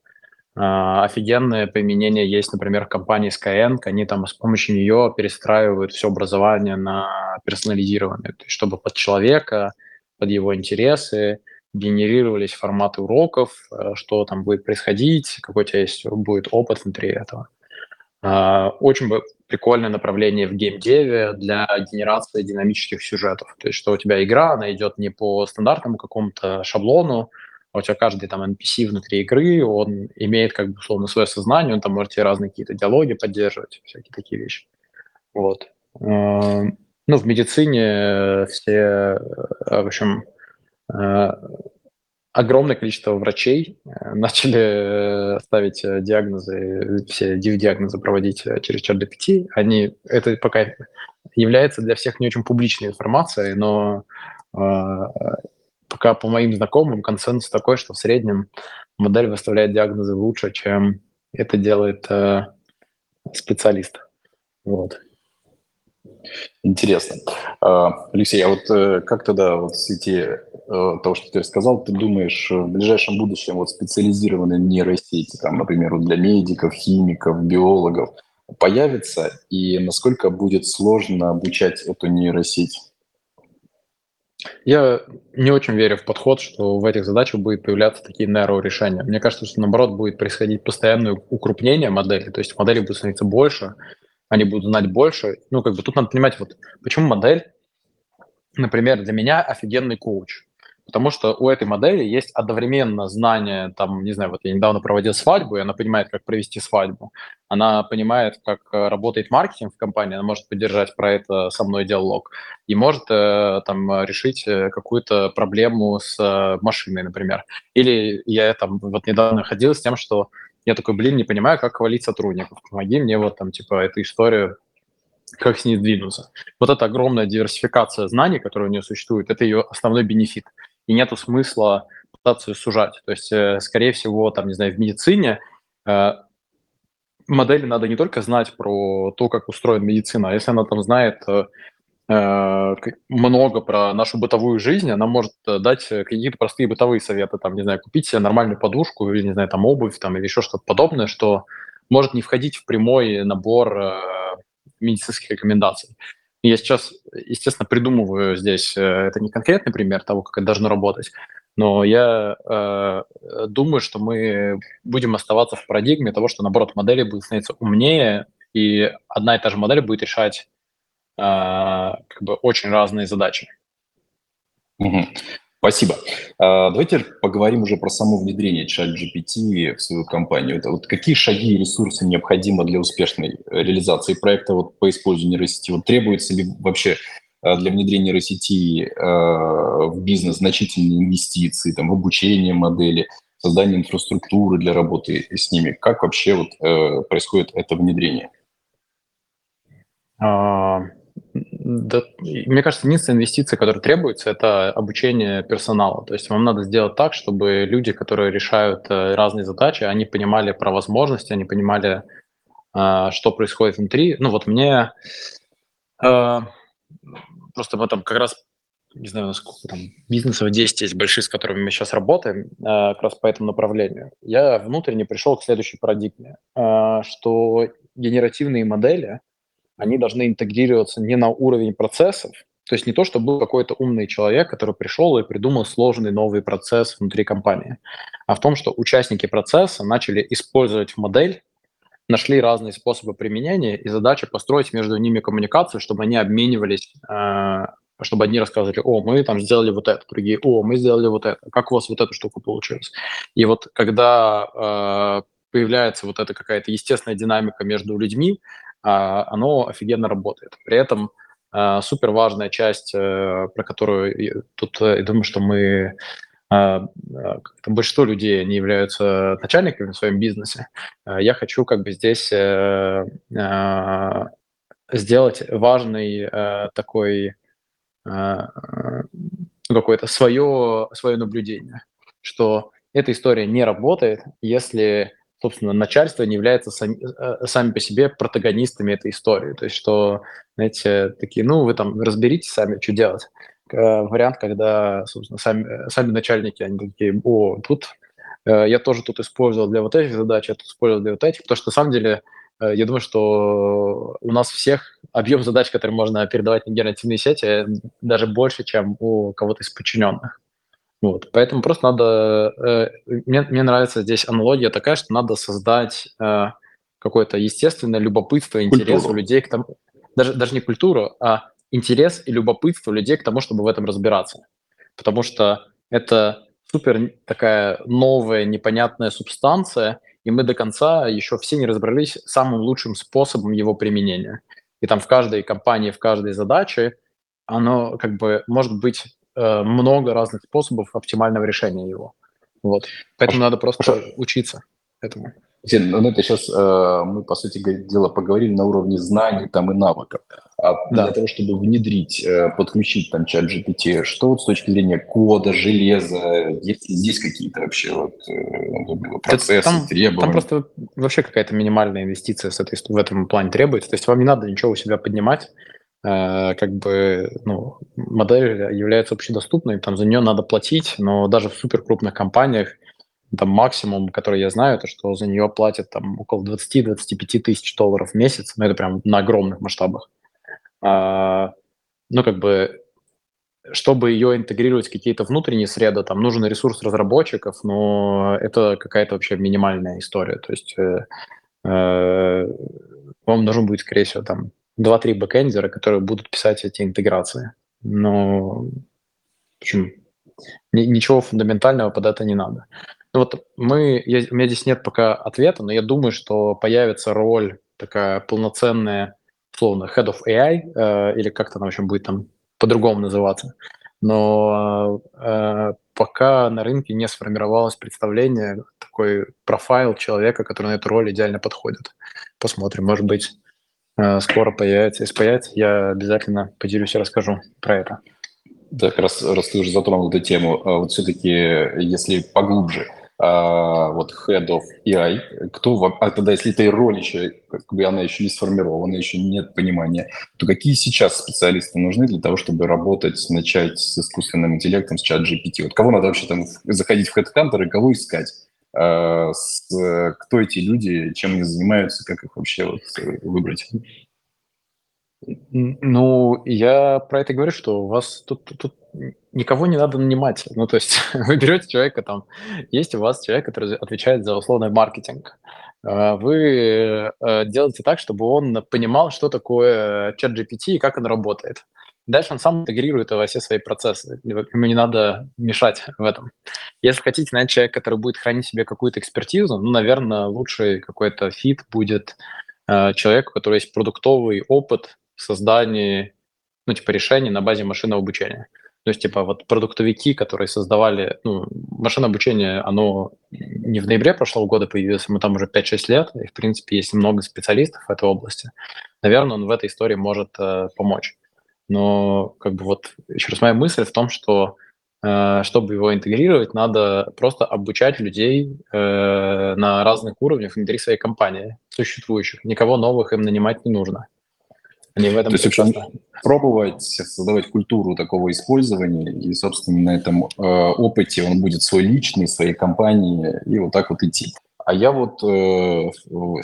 Uh, офигенное применение есть, например, в компании Skyeng. Они там с помощью нее перестраивают все образование на персонализированное, то есть чтобы под человека, под его интересы, генерировались форматы уроков, э, что там будет происходить, какой у тебя есть, будет опыт внутри этого. А, очень прикольное направление в геймдеве для генерации динамических сюжетов. То есть, что у тебя игра, она идет не по стандартному какому-то шаблону, а у тебя каждый там NPC внутри игры, он имеет как бы условно свое сознание, он там может тебе разные какие-то диалоги поддерживать, всякие такие вещи. Вот. А, ну, в медицине все, э, в общем, огромное количество врачей э, начали э, ставить диагнозы, все диагнозы проводить через чат GPT. Они, это пока является для всех не очень публичной информацией, но пока по моим знакомым консенсус такой, что в среднем модель выставляет диагнозы лучше, чем это делает специалист. Вот. Интересно. А, Алексей, а вот э, как тогда вот в свете э, того, что ты рассказал, ты думаешь, в ближайшем будущем вот специализированные нейросети, там, например, для медиков, химиков, биологов, появятся, и насколько будет сложно обучать эту нейросеть? Я не очень верю в подход, что в этих задачах будет появляться такие нейро-решения. Мне кажется, что наоборот будет происходить постоянное укрупнение модели, то есть модели будут становиться больше, они будут знать больше. Ну, как бы тут надо понимать, вот почему модель, например, для меня офигенный коуч. Потому что у этой модели есть одновременно знание, там, не знаю, вот я недавно проводил свадьбу, и она понимает, как провести свадьбу. Она понимает, как э, работает маркетинг в компании, она может поддержать про это со мной диалог. И может э, там решить э, какую-то проблему с машиной, например. Или я там вот недавно ходил с тем, что я такой, блин, не понимаю, как хвалить сотрудников. Помоги мне вот там, типа, эту историю, как с ней сдвинуться. Вот эта огромная диверсификация знаний, которая у нее существует, это ее основной бенефит. И нету смысла пытаться ее сужать. То есть, э, скорее всего, там, не знаю, в медицине э, модели надо не только знать про то, как устроена медицина, а если она там знает э, много про нашу бытовую жизнь, она может э, дать какие-то простые бытовые советы, там, не знаю, купить себе нормальную подушку или, не знаю, там, обувь, там, или еще что-то подобное, что может не входить в прямой набор э, медицинских рекомендаций. Я сейчас, естественно, придумываю здесь, э, это не конкретный пример того, как это должно работать, но я э, думаю, что мы будем оставаться в парадигме того, что, наоборот, модели будут становиться умнее, и одна и та же модель будет решать э, как бы очень разные задачи. Угу. Спасибо. А, давайте поговорим уже про само внедрение ChatGPT в свою компанию. Это вот какие шаги и ресурсы необходимы для успешной реализации проекта вот по использованию нейросети? Вот требуется ли вообще а, для внедрения нейросети а, в бизнес значительные инвестиции там, в обучение модели, создание инфраструктуры для работы с ними? Как вообще вот, э, происходит это внедрение? Да, мне кажется, единственная инвестиция, которая требуется, это обучение персонала. То есть вам надо сделать так, чтобы люди, которые решают э, разные задачи, они понимали про возможности, они понимали, а, что происходит внутри. Ну вот мне а, просто в этом как раз не знаю, сколько там бизнесов 10 есть больших, с которыми мы сейчас работаем, как раз по этому направлению. Я внутренне пришел к следующей парадигме, что генеративные модели они должны интегрироваться не на уровень процессов, то есть не то, что был какой-то умный человек, который пришел и придумал сложный новый процесс внутри компании, а в том, что участники процесса начали использовать модель, нашли разные способы применения, и задача построить между ними коммуникацию, чтобы они обменивались, э, чтобы одни рассказывали, о, мы там сделали вот это, другие, о, мы сделали вот это, как у вас вот эта штука получилась. И вот когда э, появляется вот эта какая-то естественная динамика между людьми, оно офигенно работает. При этом а, супер важная часть, э, про которую тут э, я думаю, что мы а, большинство людей не являются начальниками в своем бизнесе. Я хочу как бы здесь э, сделать важный такой какое-то свое, свое наблюдение, что эта история не работает, если собственно, начальство не является сами, э, сами по себе протагонистами этой истории. То есть, что, знаете, такие, ну, вы там разберитесь сами, что делать. Вариант, когда, собственно, сами, сами начальники, они такие, о, тут э, я тоже тут использовал для вот этих задач, я тут использовал для вот этих, потому что, на самом деле, э, я думаю, что у нас всех объем задач, которые можно передавать на генеративные сети, даже больше, чем у кого-то из подчиненных. Вот, поэтому просто надо... Э, мне, мне нравится здесь аналогия такая, что надо создать э, какое-то естественное любопытство, интерес культуру. у людей к тому... Даже, даже не культуру, а интерес и любопытство людей к тому, чтобы в этом разбираться. Потому что это супер такая новая, непонятная субстанция, и мы до конца еще все не разобрались самым лучшим способом его применения. И там в каждой компании, в каждой задаче оно как бы может быть Э, много разных способов оптимального решения его. Вот. Поэтому надо просто учиться этому. Ну, это сейчас э, мы, по сути дела, поговорили на уровне знаний там, и навыков. А да. для того, чтобы внедрить, э, подключить там чат GPT, что вот с точки зрения кода, железа, есть ли здесь какие-то вообще вот, э, процессы, там, требования? Там просто вообще какая-то минимальная инвестиция в этом плане требуется. То есть вам не надо ничего у себя поднимать. Э, как бы ну, модель является общедоступной, там за нее надо платить, но даже в суперкрупных компаниях там максимум, который я знаю, это что за нее платят там около 20-25 тысяч долларов в месяц, но ну, это прям на огромных масштабах. А, ну, как бы, чтобы ее интегрировать в какие-то внутренние среды, там нужен ресурс разработчиков, но это какая-то вообще минимальная история. То есть э, э, вам нужен будет, скорее всего, там 2-3 бэкэндера, которые будут писать эти интеграции. Но общем, ничего фундаментального под это не надо. Ну вот мы, я, у меня здесь нет пока ответа, но я думаю, что появится роль такая полноценная, условно, head of AI, э, или как-то она, в общем, будет там по-другому называться. Но э, пока на рынке не сформировалось представление, такой профайл человека, который на эту роль идеально подходит. Посмотрим, может быть, скоро появится. Если появится, я обязательно поделюсь и расскажу про это. Да, как раз, раз ты уже затронул эту тему, а вот все-таки, если поглубже, а, вот head of AI, кто, а тогда, если этой роли еще, как бы она еще не сформирована, еще нет понимания, то какие сейчас специалисты нужны для того, чтобы работать, начать с искусственным интеллектом, с чат GPT? Вот кого надо вообще там заходить в HeadHunter и кого искать? А, с, кто эти люди, чем они занимаются, как их вообще вот э, выбрать? Ну, я про это говорю, что у вас тут, тут, никого не надо нанимать. Ну, то есть вы берете человека там, есть у вас человек, который отвечает за условный маркетинг. А, вы э, делаете так, чтобы он понимал, что такое чат GPT и как он работает. Дальше он сам интегрирует во все свои процессы. Ему не надо мешать в этом. Если хотите найти человека, который будет хранить себе какую-то экспертизу, ну, наверное, лучший какой-то фит будет э, человек, у которого есть продуктовый опыт в создании, ну, типа, решений на базе машинного обучения. То есть, типа, вот продуктовики, которые создавали, ну, машинное обучение, оно не в ноябре прошлого года появилось, мы там уже 5-6 лет, и, в принципе, есть много специалистов в этой области. Наверное, он в этой истории может э, помочь. Но, как бы, вот, еще раз, моя мысль в том, что э, чтобы его интегрировать, надо просто обучать людей э, на разных уровнях внутри своей компании, существующих. Никого новых им нанимать не нужно. Они в этом То есть пробовать создавать культуру такого использования, и, собственно, на этом э, опыте он будет свой личный, своей компании, и вот так вот идти. А я вот э,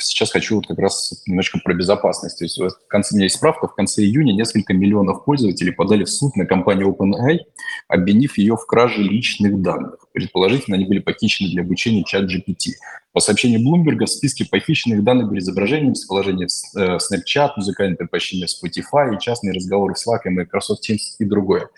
сейчас хочу вот как раз немножко про безопасность. То есть в конце, у меня есть справка, в конце июня несколько миллионов пользователей подали в суд на компанию OpenAI, обвинив ее в краже личных данных. Предположительно, они были похищены для обучения чат GPT. По сообщению Bloomberg, в списке похищенных данных были изображения, местоположение э, Snapchat, музыкальное предпочтение Spotify, частные разговоры в Slack, и Microsoft Teams и другое.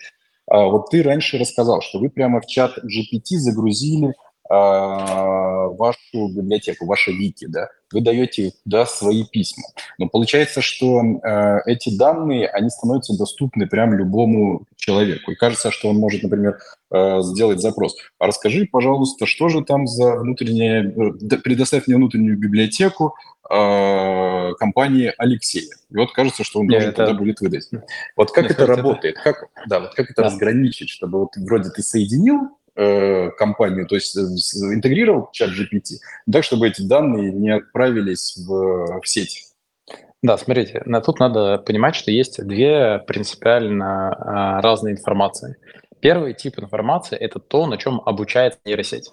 А вот ты раньше рассказал, что вы прямо в чат GPT загрузили вашу библиотеку, ваше вики, да, вы даете туда свои письма. Но получается, что э, эти данные, они становятся доступны прям любому человеку. И кажется, что он может, например, э, сделать запрос. А расскажи, пожалуйста, что же там за внутренняя... Э, предоставь мне внутреннюю библиотеку э, компании Алексея. И вот кажется, что он Нет, должен это... туда будет выдать. Вот как Мне это работает? Это... Как, да, вот как это да. разграничить, чтобы вот вроде ты соединил э, компанию, то есть э, интегрировал чат GPT, так, чтобы эти данные не отправились в, в сеть. Да, смотрите, на тут надо понимать, что есть две принципиально а, разные информации. Первый тип информации – это то, на чем обучается нейросеть.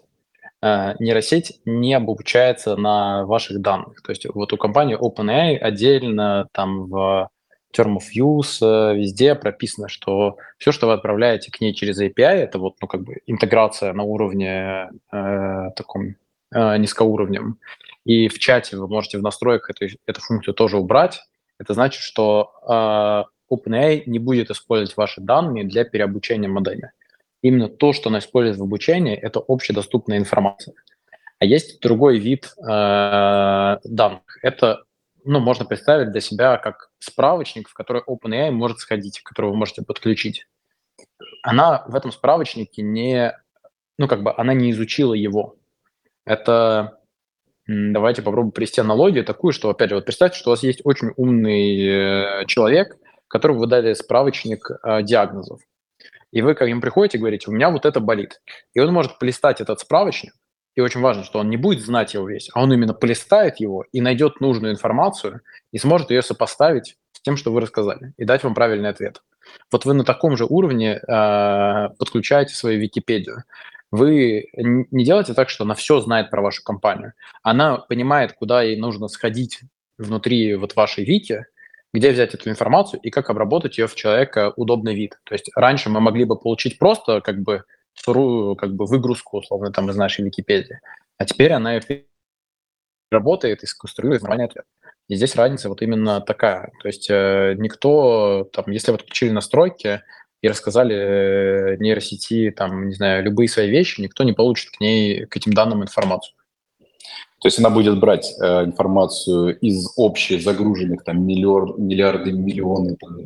А, нейросеть не обучается на ваших данных. То есть вот у компании OpenAI отдельно там в term of use, э, везде прописано, что все, что вы отправляете к ней через API, это вот, ну, как бы интеграция на уровне э, таком э, низкоуровнем. И в чате вы можете в настройках эту, эту функцию тоже убрать. Это значит, что э, OpenAI не будет использовать ваши данные для переобучения модели. Именно то, что она использует в обучении, это общедоступная информация. А есть другой вид э, данных. Это ну, можно представить для себя как справочник, в который OpenAI может сходить, который вы можете подключить. Она в этом справочнике не, ну, как бы она не изучила его. Это, давайте попробуем привести аналогию такую, что, опять же, вот представьте, что у вас есть очень умный э, человек, которому вы дали справочник э, диагнозов. И вы к нему приходите и говорите, у меня вот это болит. И он может полистать этот справочник, и очень важно, что он не будет знать его весь, а он именно полистает его и найдет нужную информацию и сможет ее сопоставить с тем, что вы рассказали, и дать вам правильный ответ. Вот вы на таком же уровне э, подключаете свою Википедию. Вы не делаете так, что она все знает про вашу компанию. Она понимает, куда ей нужно сходить внутри вот вашей Вики, где взять эту информацию и как обработать ее в человека удобный вид. То есть раньше мы могли бы получить просто как бы сырую как бы выгрузку, условно, там из нашей Википедии. А теперь она работает и сконструирует нормальный ответ. И здесь разница вот именно такая. То есть э, никто, там, если вы отключили настройки и рассказали э, нейросети, там, не знаю, любые свои вещи, никто не получит к ней, к этим данным информацию. То есть она будет брать э, информацию из общей загруженных там миллиард, миллиарды, миллионы там,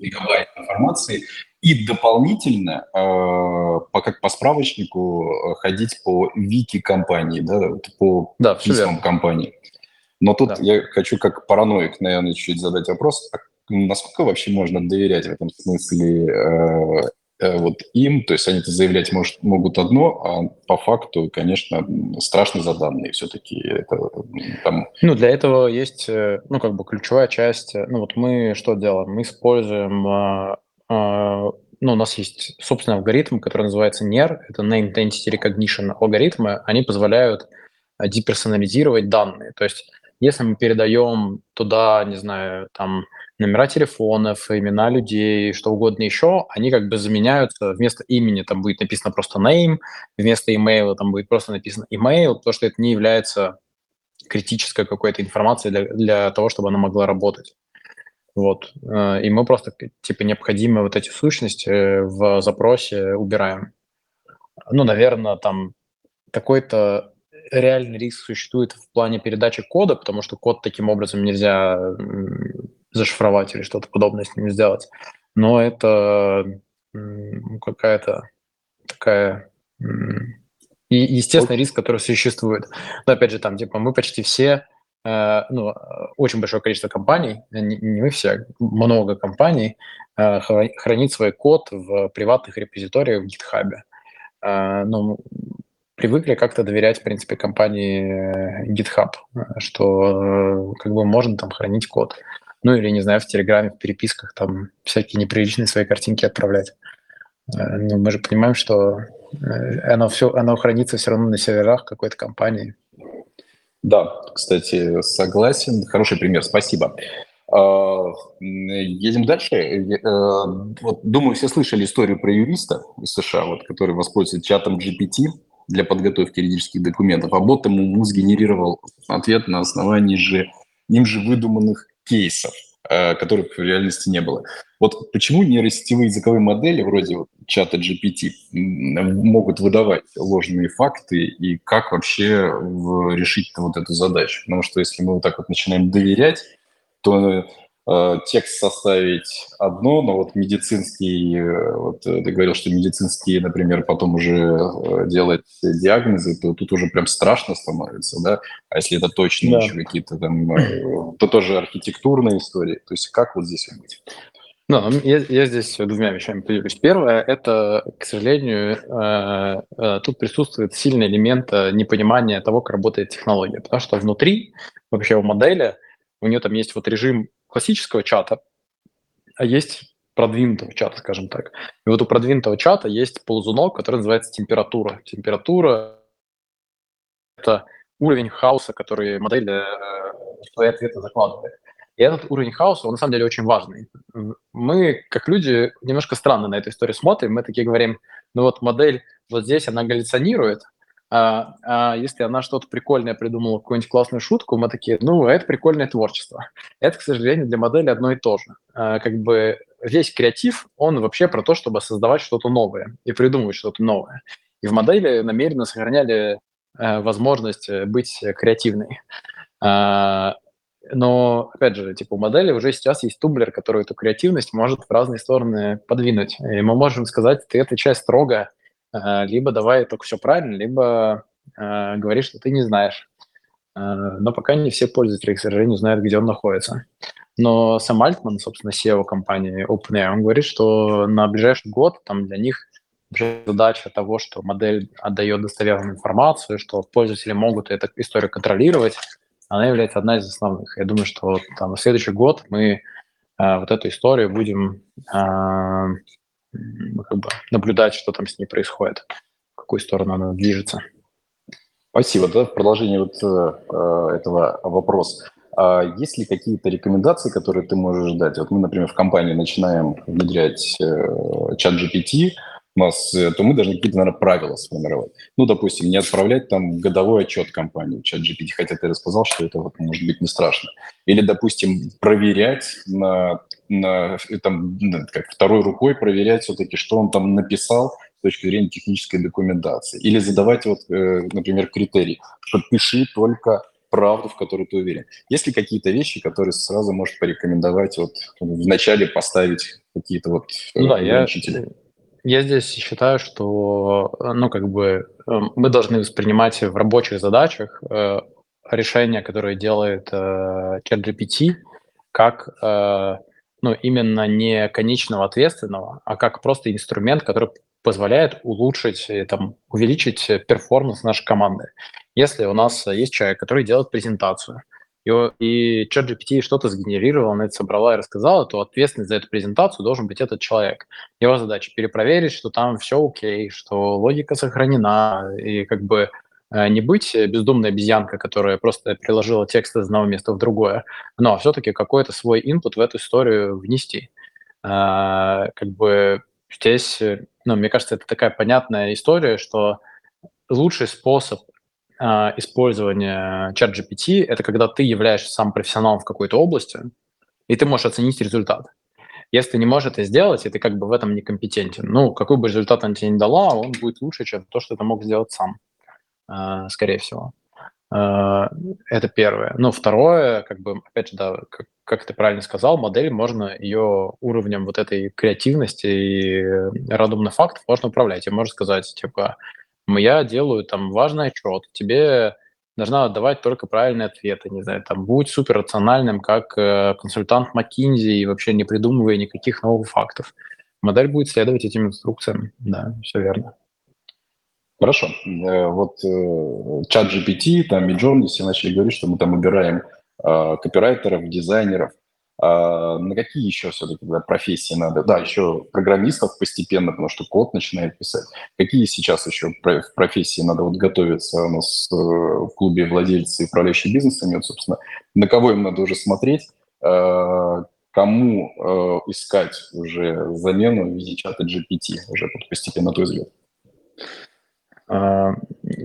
мегабайт информации и дополнительно, э, по, как по справочнику, э, ходить по вики компании, да, по да, письмам компании. Но тут да. я хочу как параноик, наверное, чуть-чуть задать вопрос. А насколько вообще можно доверять в этом смысле э, э, вот им, то есть они это заявлять может, могут одно, а по факту, конечно, страшно за данные все-таки. Это, там... Ну, для этого есть, э, ну, как бы ключевая часть. Ну, вот мы что делаем? Мы используем, э, ну, у нас есть собственный алгоритм, который называется NER, это Name Entity Recognition алгоритмы, они позволяют деперсонализировать данные. То есть если мы передаем туда, не знаю, там номера телефонов, имена людей, что угодно еще, они как бы заменяются, вместо имени там будет написано просто name, вместо имейла там будет просто написано email, потому что это не является критической какой-то информацией для, для того, чтобы она могла работать. Вот. Э, и мы просто, типа, необходимые вот эти сущности в запросе убираем. Ну, наверное, там какой-то реальный риск существует в плане передачи кода, потому что код таким образом нельзя зашифровать или что-то подобное с ним сделать. Но это какая-то такая и, естественно, риск, который существует. Но опять же, там, типа, мы почти все, э, ну, очень большое количество компаний, не, мы все, много компаний э, хранит свой код в приватных репозиториях в GitHub. Э, ну, привыкли как-то доверять, в принципе, компании э, GitHub, что э, как бы можно там хранить код. Ну или, не знаю, в Телеграме, в переписках там всякие неприличные свои картинки отправлять. Э, ну, мы же понимаем, что оно все, оно хранится все равно на серверах какой-то компании. Да, кстати, согласен. Хороший пример, спасибо. А, едем дальше. Вот, думаю, все слышали историю про юриста из США, вот, который воспользуется чатом GPT для подготовки юридических документов, а бот ему сгенерировал ответ на основании же им же выдуманных кейсов, э, которых в реальности не было. Вот почему нейросетевые языковые модели вроде вот чата GPT могут выдавать ложные факты и как вообще решить вот эту задачу? Потому что если мы вот так вот начинаем доверять, то Э, текст составить одно, но вот медицинский, э, вот э, ты говорил, что медицинские, например, потом уже делать диагнозы, то тут уже прям страшно становится, да, а если это точно да. еще какие-то там, то тоже архитектурные истории, то есть как вот здесь быть? Ну, я, я здесь двумя вещами поделюсь. Первое – это, к сожалению, э, э, тут присутствует сильный элемент непонимания того, как работает технология, потому что внутри вообще у модели у нее там есть вот режим классического чата, а есть продвинутого чата, скажем так. И вот у продвинутого чата есть ползунок, который называется температура. Температура – это уровень хаоса, который модель э, свои ответы закладывает. И этот уровень хаоса, он на самом деле очень важный. Мы, как люди, немножко странно на эту историю смотрим. Мы такие говорим, ну вот модель вот здесь, она галлюционирует, а, а если она что-то прикольное придумала, какую-нибудь классную шутку, мы такие, ну, это прикольное творчество. Это, к сожалению, для модели одно и то же. А, как бы весь креатив, он вообще про то, чтобы создавать что-то новое и придумывать что-то новое. И в модели намеренно сохраняли а, возможность э, быть креативной. А, но, опять же, типа у модели уже сейчас есть тумблер, который эту креативность может в разные стороны подвинуть. И мы можем сказать, ты отвечай строго Э, либо давай только все правильно, либо э, говори, что ты не знаешь. Э, но пока не все пользователи, к сожалению, знают, где он находится. Но сам Альтман, собственно, SEO компании OpenAI, он говорит, что на ближайший год там для них задача того, что модель отдает достоверную информацию, что пользователи могут эту историю контролировать, она является одна из основных. Я думаю, что там, на следующий год мы э, вот эту историю будем э, как бы наблюдать, что там с ней происходит, в какую сторону она движется. Спасибо. Да, в продолжении вот э, этого вопроса. А есть ли какие-то рекомендации, которые ты можешь дать? Вот мы, например, в компании начинаем внедрять э, чат GPT, нас, э, то мы должны какие-то, наверное, правила сформировать. Ну, допустим, не отправлять там годовой отчет компании в чат GPT, хотя ты рассказал, что это вот может быть не страшно. Или, допустим, проверять на, на там, как второй рукой проверять все-таки, что он там написал с точки зрения технической документации. Или задавать, вот, э, например, критерий. Подпиши только правду, в которой ты уверен. Есть ли какие-то вещи, которые сразу можешь порекомендовать вот вначале поставить какие-то вот ну, да, Я я здесь считаю, что, ну, как бы эм, мы должны воспринимать в рабочих задачах э, решения, которые делает э, ChatGPT, как э, ну, именно не конечного ответственного, а как просто инструмент, который позволяет улучшить, э, там, увеличить перформанс нашей команды. Если у нас есть человек, который делает презентацию, и, и ChatGPT что-то сгенерировал, она это собрала и рассказала, то ответственность за эту презентацию должен быть этот человек. Его задача перепроверить, что там все окей, что логика сохранена, и как бы э, не быть бездумной обезьянкой, которая просто приложила текст из одного места в другое, но все-таки какой-то свой инпут в эту историю внести. А, как бы здесь, ну, мне кажется, это такая понятная история, что лучший способ а, использования чат GPT – это когда ты являешься сам профессионалом в какой-то области, и ты можешь оценить результат. Если ты не можешь это сделать, и ты как бы в этом некомпетентен, ну, какой бы результат она тебе не дала, он будет лучше, чем то, что ты мог сделать сам, а, скорее всего. А, это первое. Ну, второе, как бы, опять же, да, как, как ты правильно сказал, модель можно ее уровнем вот этой креативности и разумных фактов можно управлять. И можно сказать, типа, я делаю там важный отчет, тебе должна отдавать только правильные ответы, не знаю, там, будь супер рациональным, как э, консультант McKinsey и вообще не придумывая никаких новых фактов. Модель будет следовать этим инструкциям, да, все верно. Хорошо. Э, вот э, чат GPT, там, Midjourney, все начали говорить, что мы там убираем э, копирайтеров, дизайнеров. А на какие еще все-таки да, профессии надо? Да, еще программистов постепенно, потому что код начинает писать. Какие сейчас еще профессии надо вот готовиться у нас э, в клубе владельцы и управляющие бизнесами? Вот, собственно, на кого им надо уже смотреть? Э, кому э, искать уже замену в виде чата GPT уже постепенно, твой взгляд? А,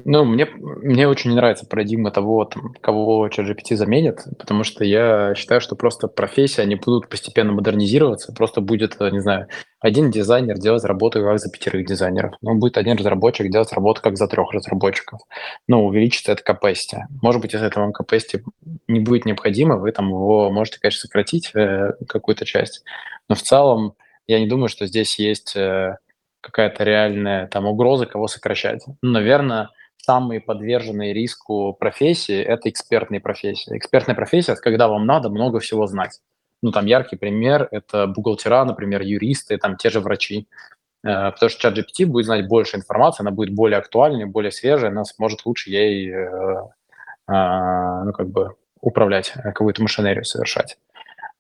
ну, мне, мне очень не нравится парадигма того, там, кого ChatGPT заменит, потому что я считаю, что просто профессии, они будут постепенно модернизироваться, просто будет, не знаю, один дизайнер делать работу как за пятерых дизайнеров, ну, будет один разработчик делать работу как за трех разработчиков. Ну, увеличится это capacity. Может быть, если это вам capacity не будет необходимо, вы там его можете, конечно, сократить э, какую-то часть, но в целом я не думаю, что здесь есть... Э, какая-то реальная там угроза, кого сокращать. Ну, наверное, самые подверженные риску профессии – это экспертные профессии. Экспертная профессия – это когда вам надо много всего знать. Ну, там яркий пример – это бухгалтера, например, юристы, там те же врачи. Э, потому что чат GPT будет знать больше информации, она будет более актуальной, более свежей, она сможет лучше ей э, э, ну, как бы управлять, какую-то машинерию совершать.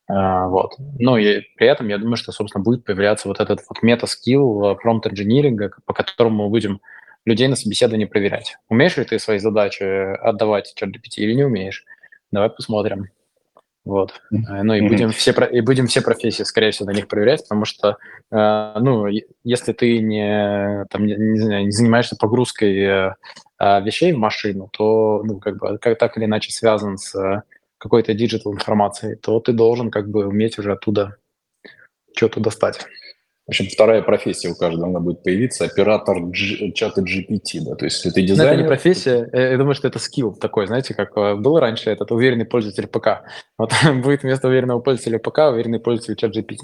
А, вот. Ну и при этом я думаю, что, собственно, будет появляться вот этот вот мета-скилл промпт-инжиниринга, по которому мы будем людей на собеседовании проверять. Умеешь ли ты свои задачи отдавать ChatGPT или не умеешь? Давай посмотрим. Вот. Mm-hmm. Ну и будем, все, и будем все профессии, скорее всего, на них проверять, потому что, э, ну, если ты не, там, не, не, не занимаешься погрузкой э, вещей в машину, то, ну, как бы, как, так или иначе связан с какой-то digital информации, то ты должен как бы уметь уже оттуда что-то достать. В общем, вторая профессия у каждого она будет появиться, оператор G, чата GPT, да, то есть если ты дизайнер... Но это не профессия, я думаю, что это скилл такой, знаете, как э, был раньше этот уверенный пользователь ПК. Вот будет вместо уверенного пользователя ПК уверенный пользователь чат GPT.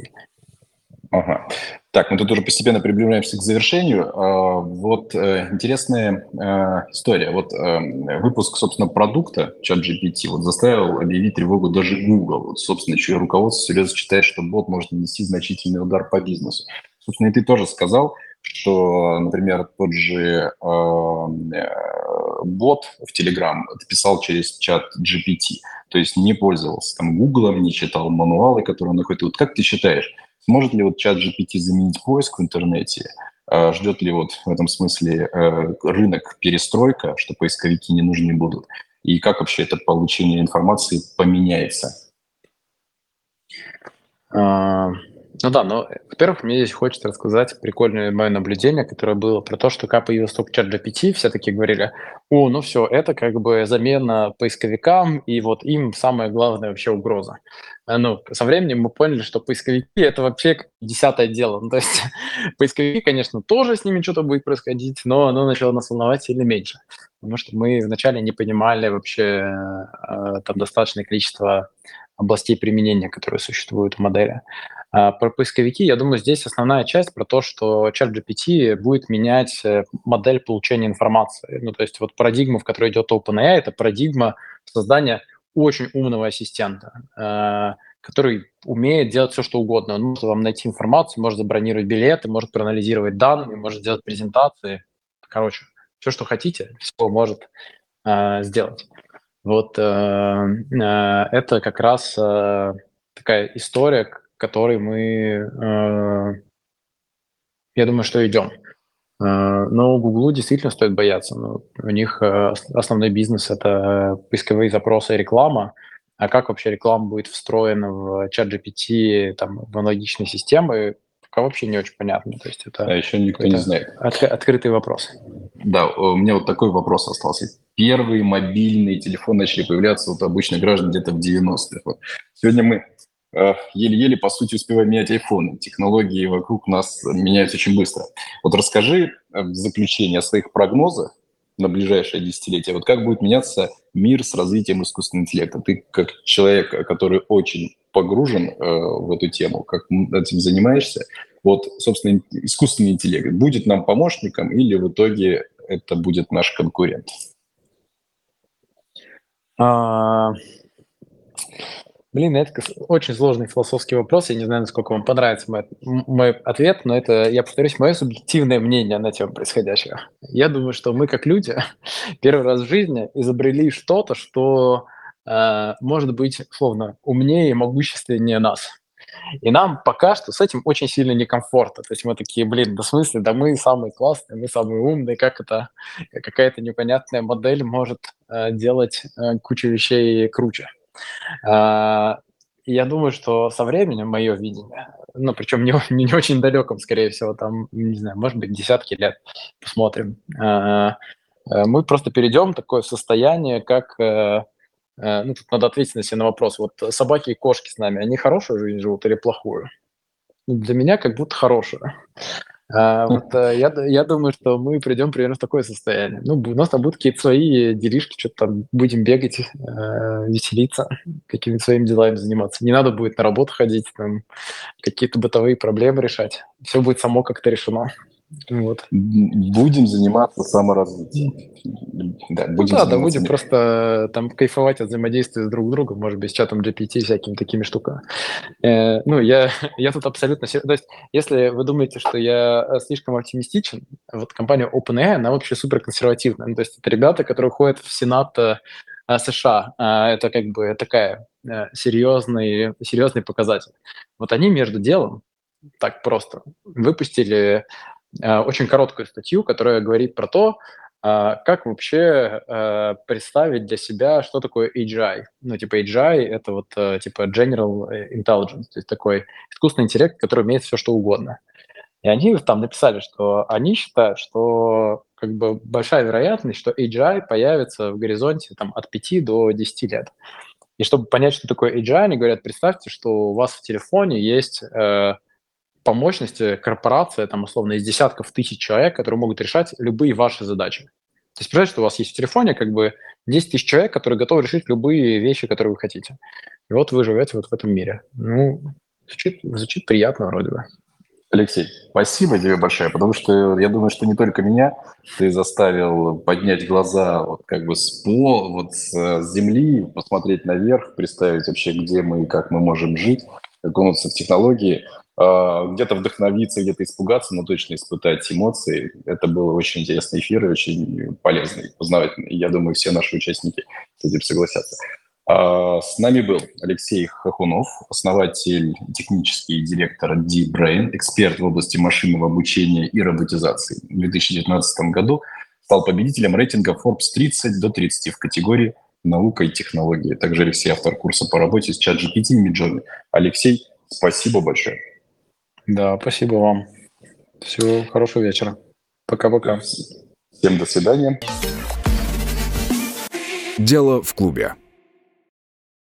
Ага. Так, мы тут уже постепенно приближаемся к завершению. А, вот э, интересная э, история. Вот э, выпуск, собственно, продукта ChatGPT вот заставил объявить тревогу даже Google. Вот, собственно, еще и руководство серьезно считает, что бот может нанести значительный удар по бизнесу. Собственно, и ты тоже сказал, что, например, тот же бот в Telegram писал через чат GPT, то есть не пользовался там Google, не читал мануалы, которые он находит. Вот как ты считаешь, Сможет ли вот чат GPT заменить поиск в интернете? А ждет ли вот в этом смысле э, рынок перестройка, что поисковики не нужны будут? И как вообще это получение информации поменяется? Ну да, но, во-первых, мне здесь хочется рассказать прикольное мое наблюдение, которое было про то, что когда появился только чат GPT, все таки говорили, о, ну все, это как бы замена поисковикам, и вот им самая главная вообще угроза. А, ну, со временем мы поняли, что поисковики – это вообще десятое дело. Ну, то есть поисковики, конечно, тоже с ними что-то будет происходить, но оно начало нас волновать сильно меньше. Потому что мы вначале не понимали вообще э, там достаточное количество областей применения, которые существуют в модели. А про поисковики, я думаю, здесь основная часть про то, что ChatGPT будет менять э, модель получения информации. Ну, то есть вот парадигма, в которой идет OpenAI, это парадигма создания очень умного ассистента. Э, который умеет делать все, что угодно. Он может вам найти информацию, может забронировать билеты, может проанализировать данные, может сделать презентации. Короче, все, что хотите, все может э, сделать. Вот э, э, это как раз э, такая история, к которой мы, э, я думаю, что идем. Э, но Google действительно стоит бояться. Ну, у них э, основной бизнес – это поисковые запросы и реклама. А как вообще реклама будет встроена в чат GPT, там, в аналогичные системы, пока вообще не очень понятно. То есть это а еще никто не знает. От, открытый вопрос. Да, у меня вот такой вопрос остался. Первые мобильные телефоны начали появляться вот обычных граждан где-то в 90-х. Вот. Сегодня мы еле-еле, по сути, успеваем менять айфоны. Технологии вокруг нас меняются очень быстро. Вот расскажи э, в заключение о своих прогнозах на ближайшее десятилетие. Вот как будет меняться мир с развитием искусственного интеллекта? Ты как человек, который очень погружен э, в эту тему, как этим занимаешься, вот, собственно, искусственный интеллект будет нам помощником или в итоге это будет наш конкурент? Блин, это очень сложный философский вопрос. Я не знаю, насколько вам понравится мой, мой ответ, но это, я повторюсь, мое субъективное мнение на тему происходящего. Я думаю, что мы, как люди, первый раз в жизни изобрели что-то, что э, может быть, словно, умнее и могущественнее нас. И нам пока что с этим очень сильно некомфортно. То есть мы такие, блин, да в смысле, да мы самые классные, мы самые умные, как это какая-то непонятная модель может э, делать э, кучу вещей круче. А, я думаю, что со временем мое видение, ну, причем не, не, не очень далеком, скорее всего, там, не знаю, может быть, десятки лет, посмотрим, а, э, мы просто перейдем в такое состояние, как, э, э, ну, тут надо ответить на себе на вопрос, вот собаки и кошки с нами, они хорошую жизнь живут или плохую? Ну, для меня как будто хорошую. А, вот, э, я, я думаю, что мы придем примерно в такое состояние. Ну, у нас там будут какие-то свои делишки, что-то там будем бегать, э, веселиться, какими-то своими делами заниматься. Не надо будет на работу ходить, там, какие-то бытовые проблемы решать. Все будет само как-то решено. Вот. Будем заниматься саморазвитием. Да, будем, ну, да, да, будем просто э, там кайфовать от взаимодействия с друг другом, может быть, с чатом GPT, всякими такими штуками. Э, ну, я, я тут абсолютно... То есть, если вы думаете, что я э, слишком оптимистичен, вот компания OpenAI, она вообще супер консервативная. Ну, то есть, это ребята, которые ходят в Сенат э, США. Это как бы такая серьезный, серьезный показатель. Вот они между делом так просто выпустили очень короткую статью, которая говорит про то, э, как вообще э, представить для себя, что такое AGI. Ну, типа AGI — это вот типа General Intelligence, то есть такой искусственный интеллект, который умеет все, что угодно. И они там написали, что они считают, что как бы большая вероятность, что AGI появится в горизонте там, от 5 до 10 лет. И чтобы понять, что такое AGI, они говорят, представьте, что у вас в телефоне есть э, по мощности корпорация, там, условно, из десятков тысяч человек, которые могут решать любые ваши задачи. То есть, представляете, что у вас есть в телефоне как бы 10 тысяч человек, которые готовы решить любые вещи, которые вы хотите. И вот вы живете вот в этом мире. Ну, звучит, звучит приятно вроде бы. Алексей, спасибо тебе большое, потому что я думаю, что не только меня ты заставил поднять глаза вот как бы с пол, вот с земли, посмотреть наверх, представить вообще, где мы и как мы можем жить, окунуться в технологии. А, где-то вдохновиться, где-то испугаться, но точно испытать эмоции. Это был очень интересный эфир и очень полезный, познавательный. Я думаю, все наши участники с этим согласятся. А, с нами был Алексей Хохунов, основатель, технический директор D-Brain, эксперт в области машинного обучения и роботизации. В 2019 году стал победителем рейтинга Forbes 30 до 30 в категории наука и технологии. Также Алексей автор курса по работе с ChatGPT и Midjourney. Алексей, спасибо большое. Да, спасибо вам. Всего хорошего вечера. Пока-пока. Всем до свидания. Дело в клубе.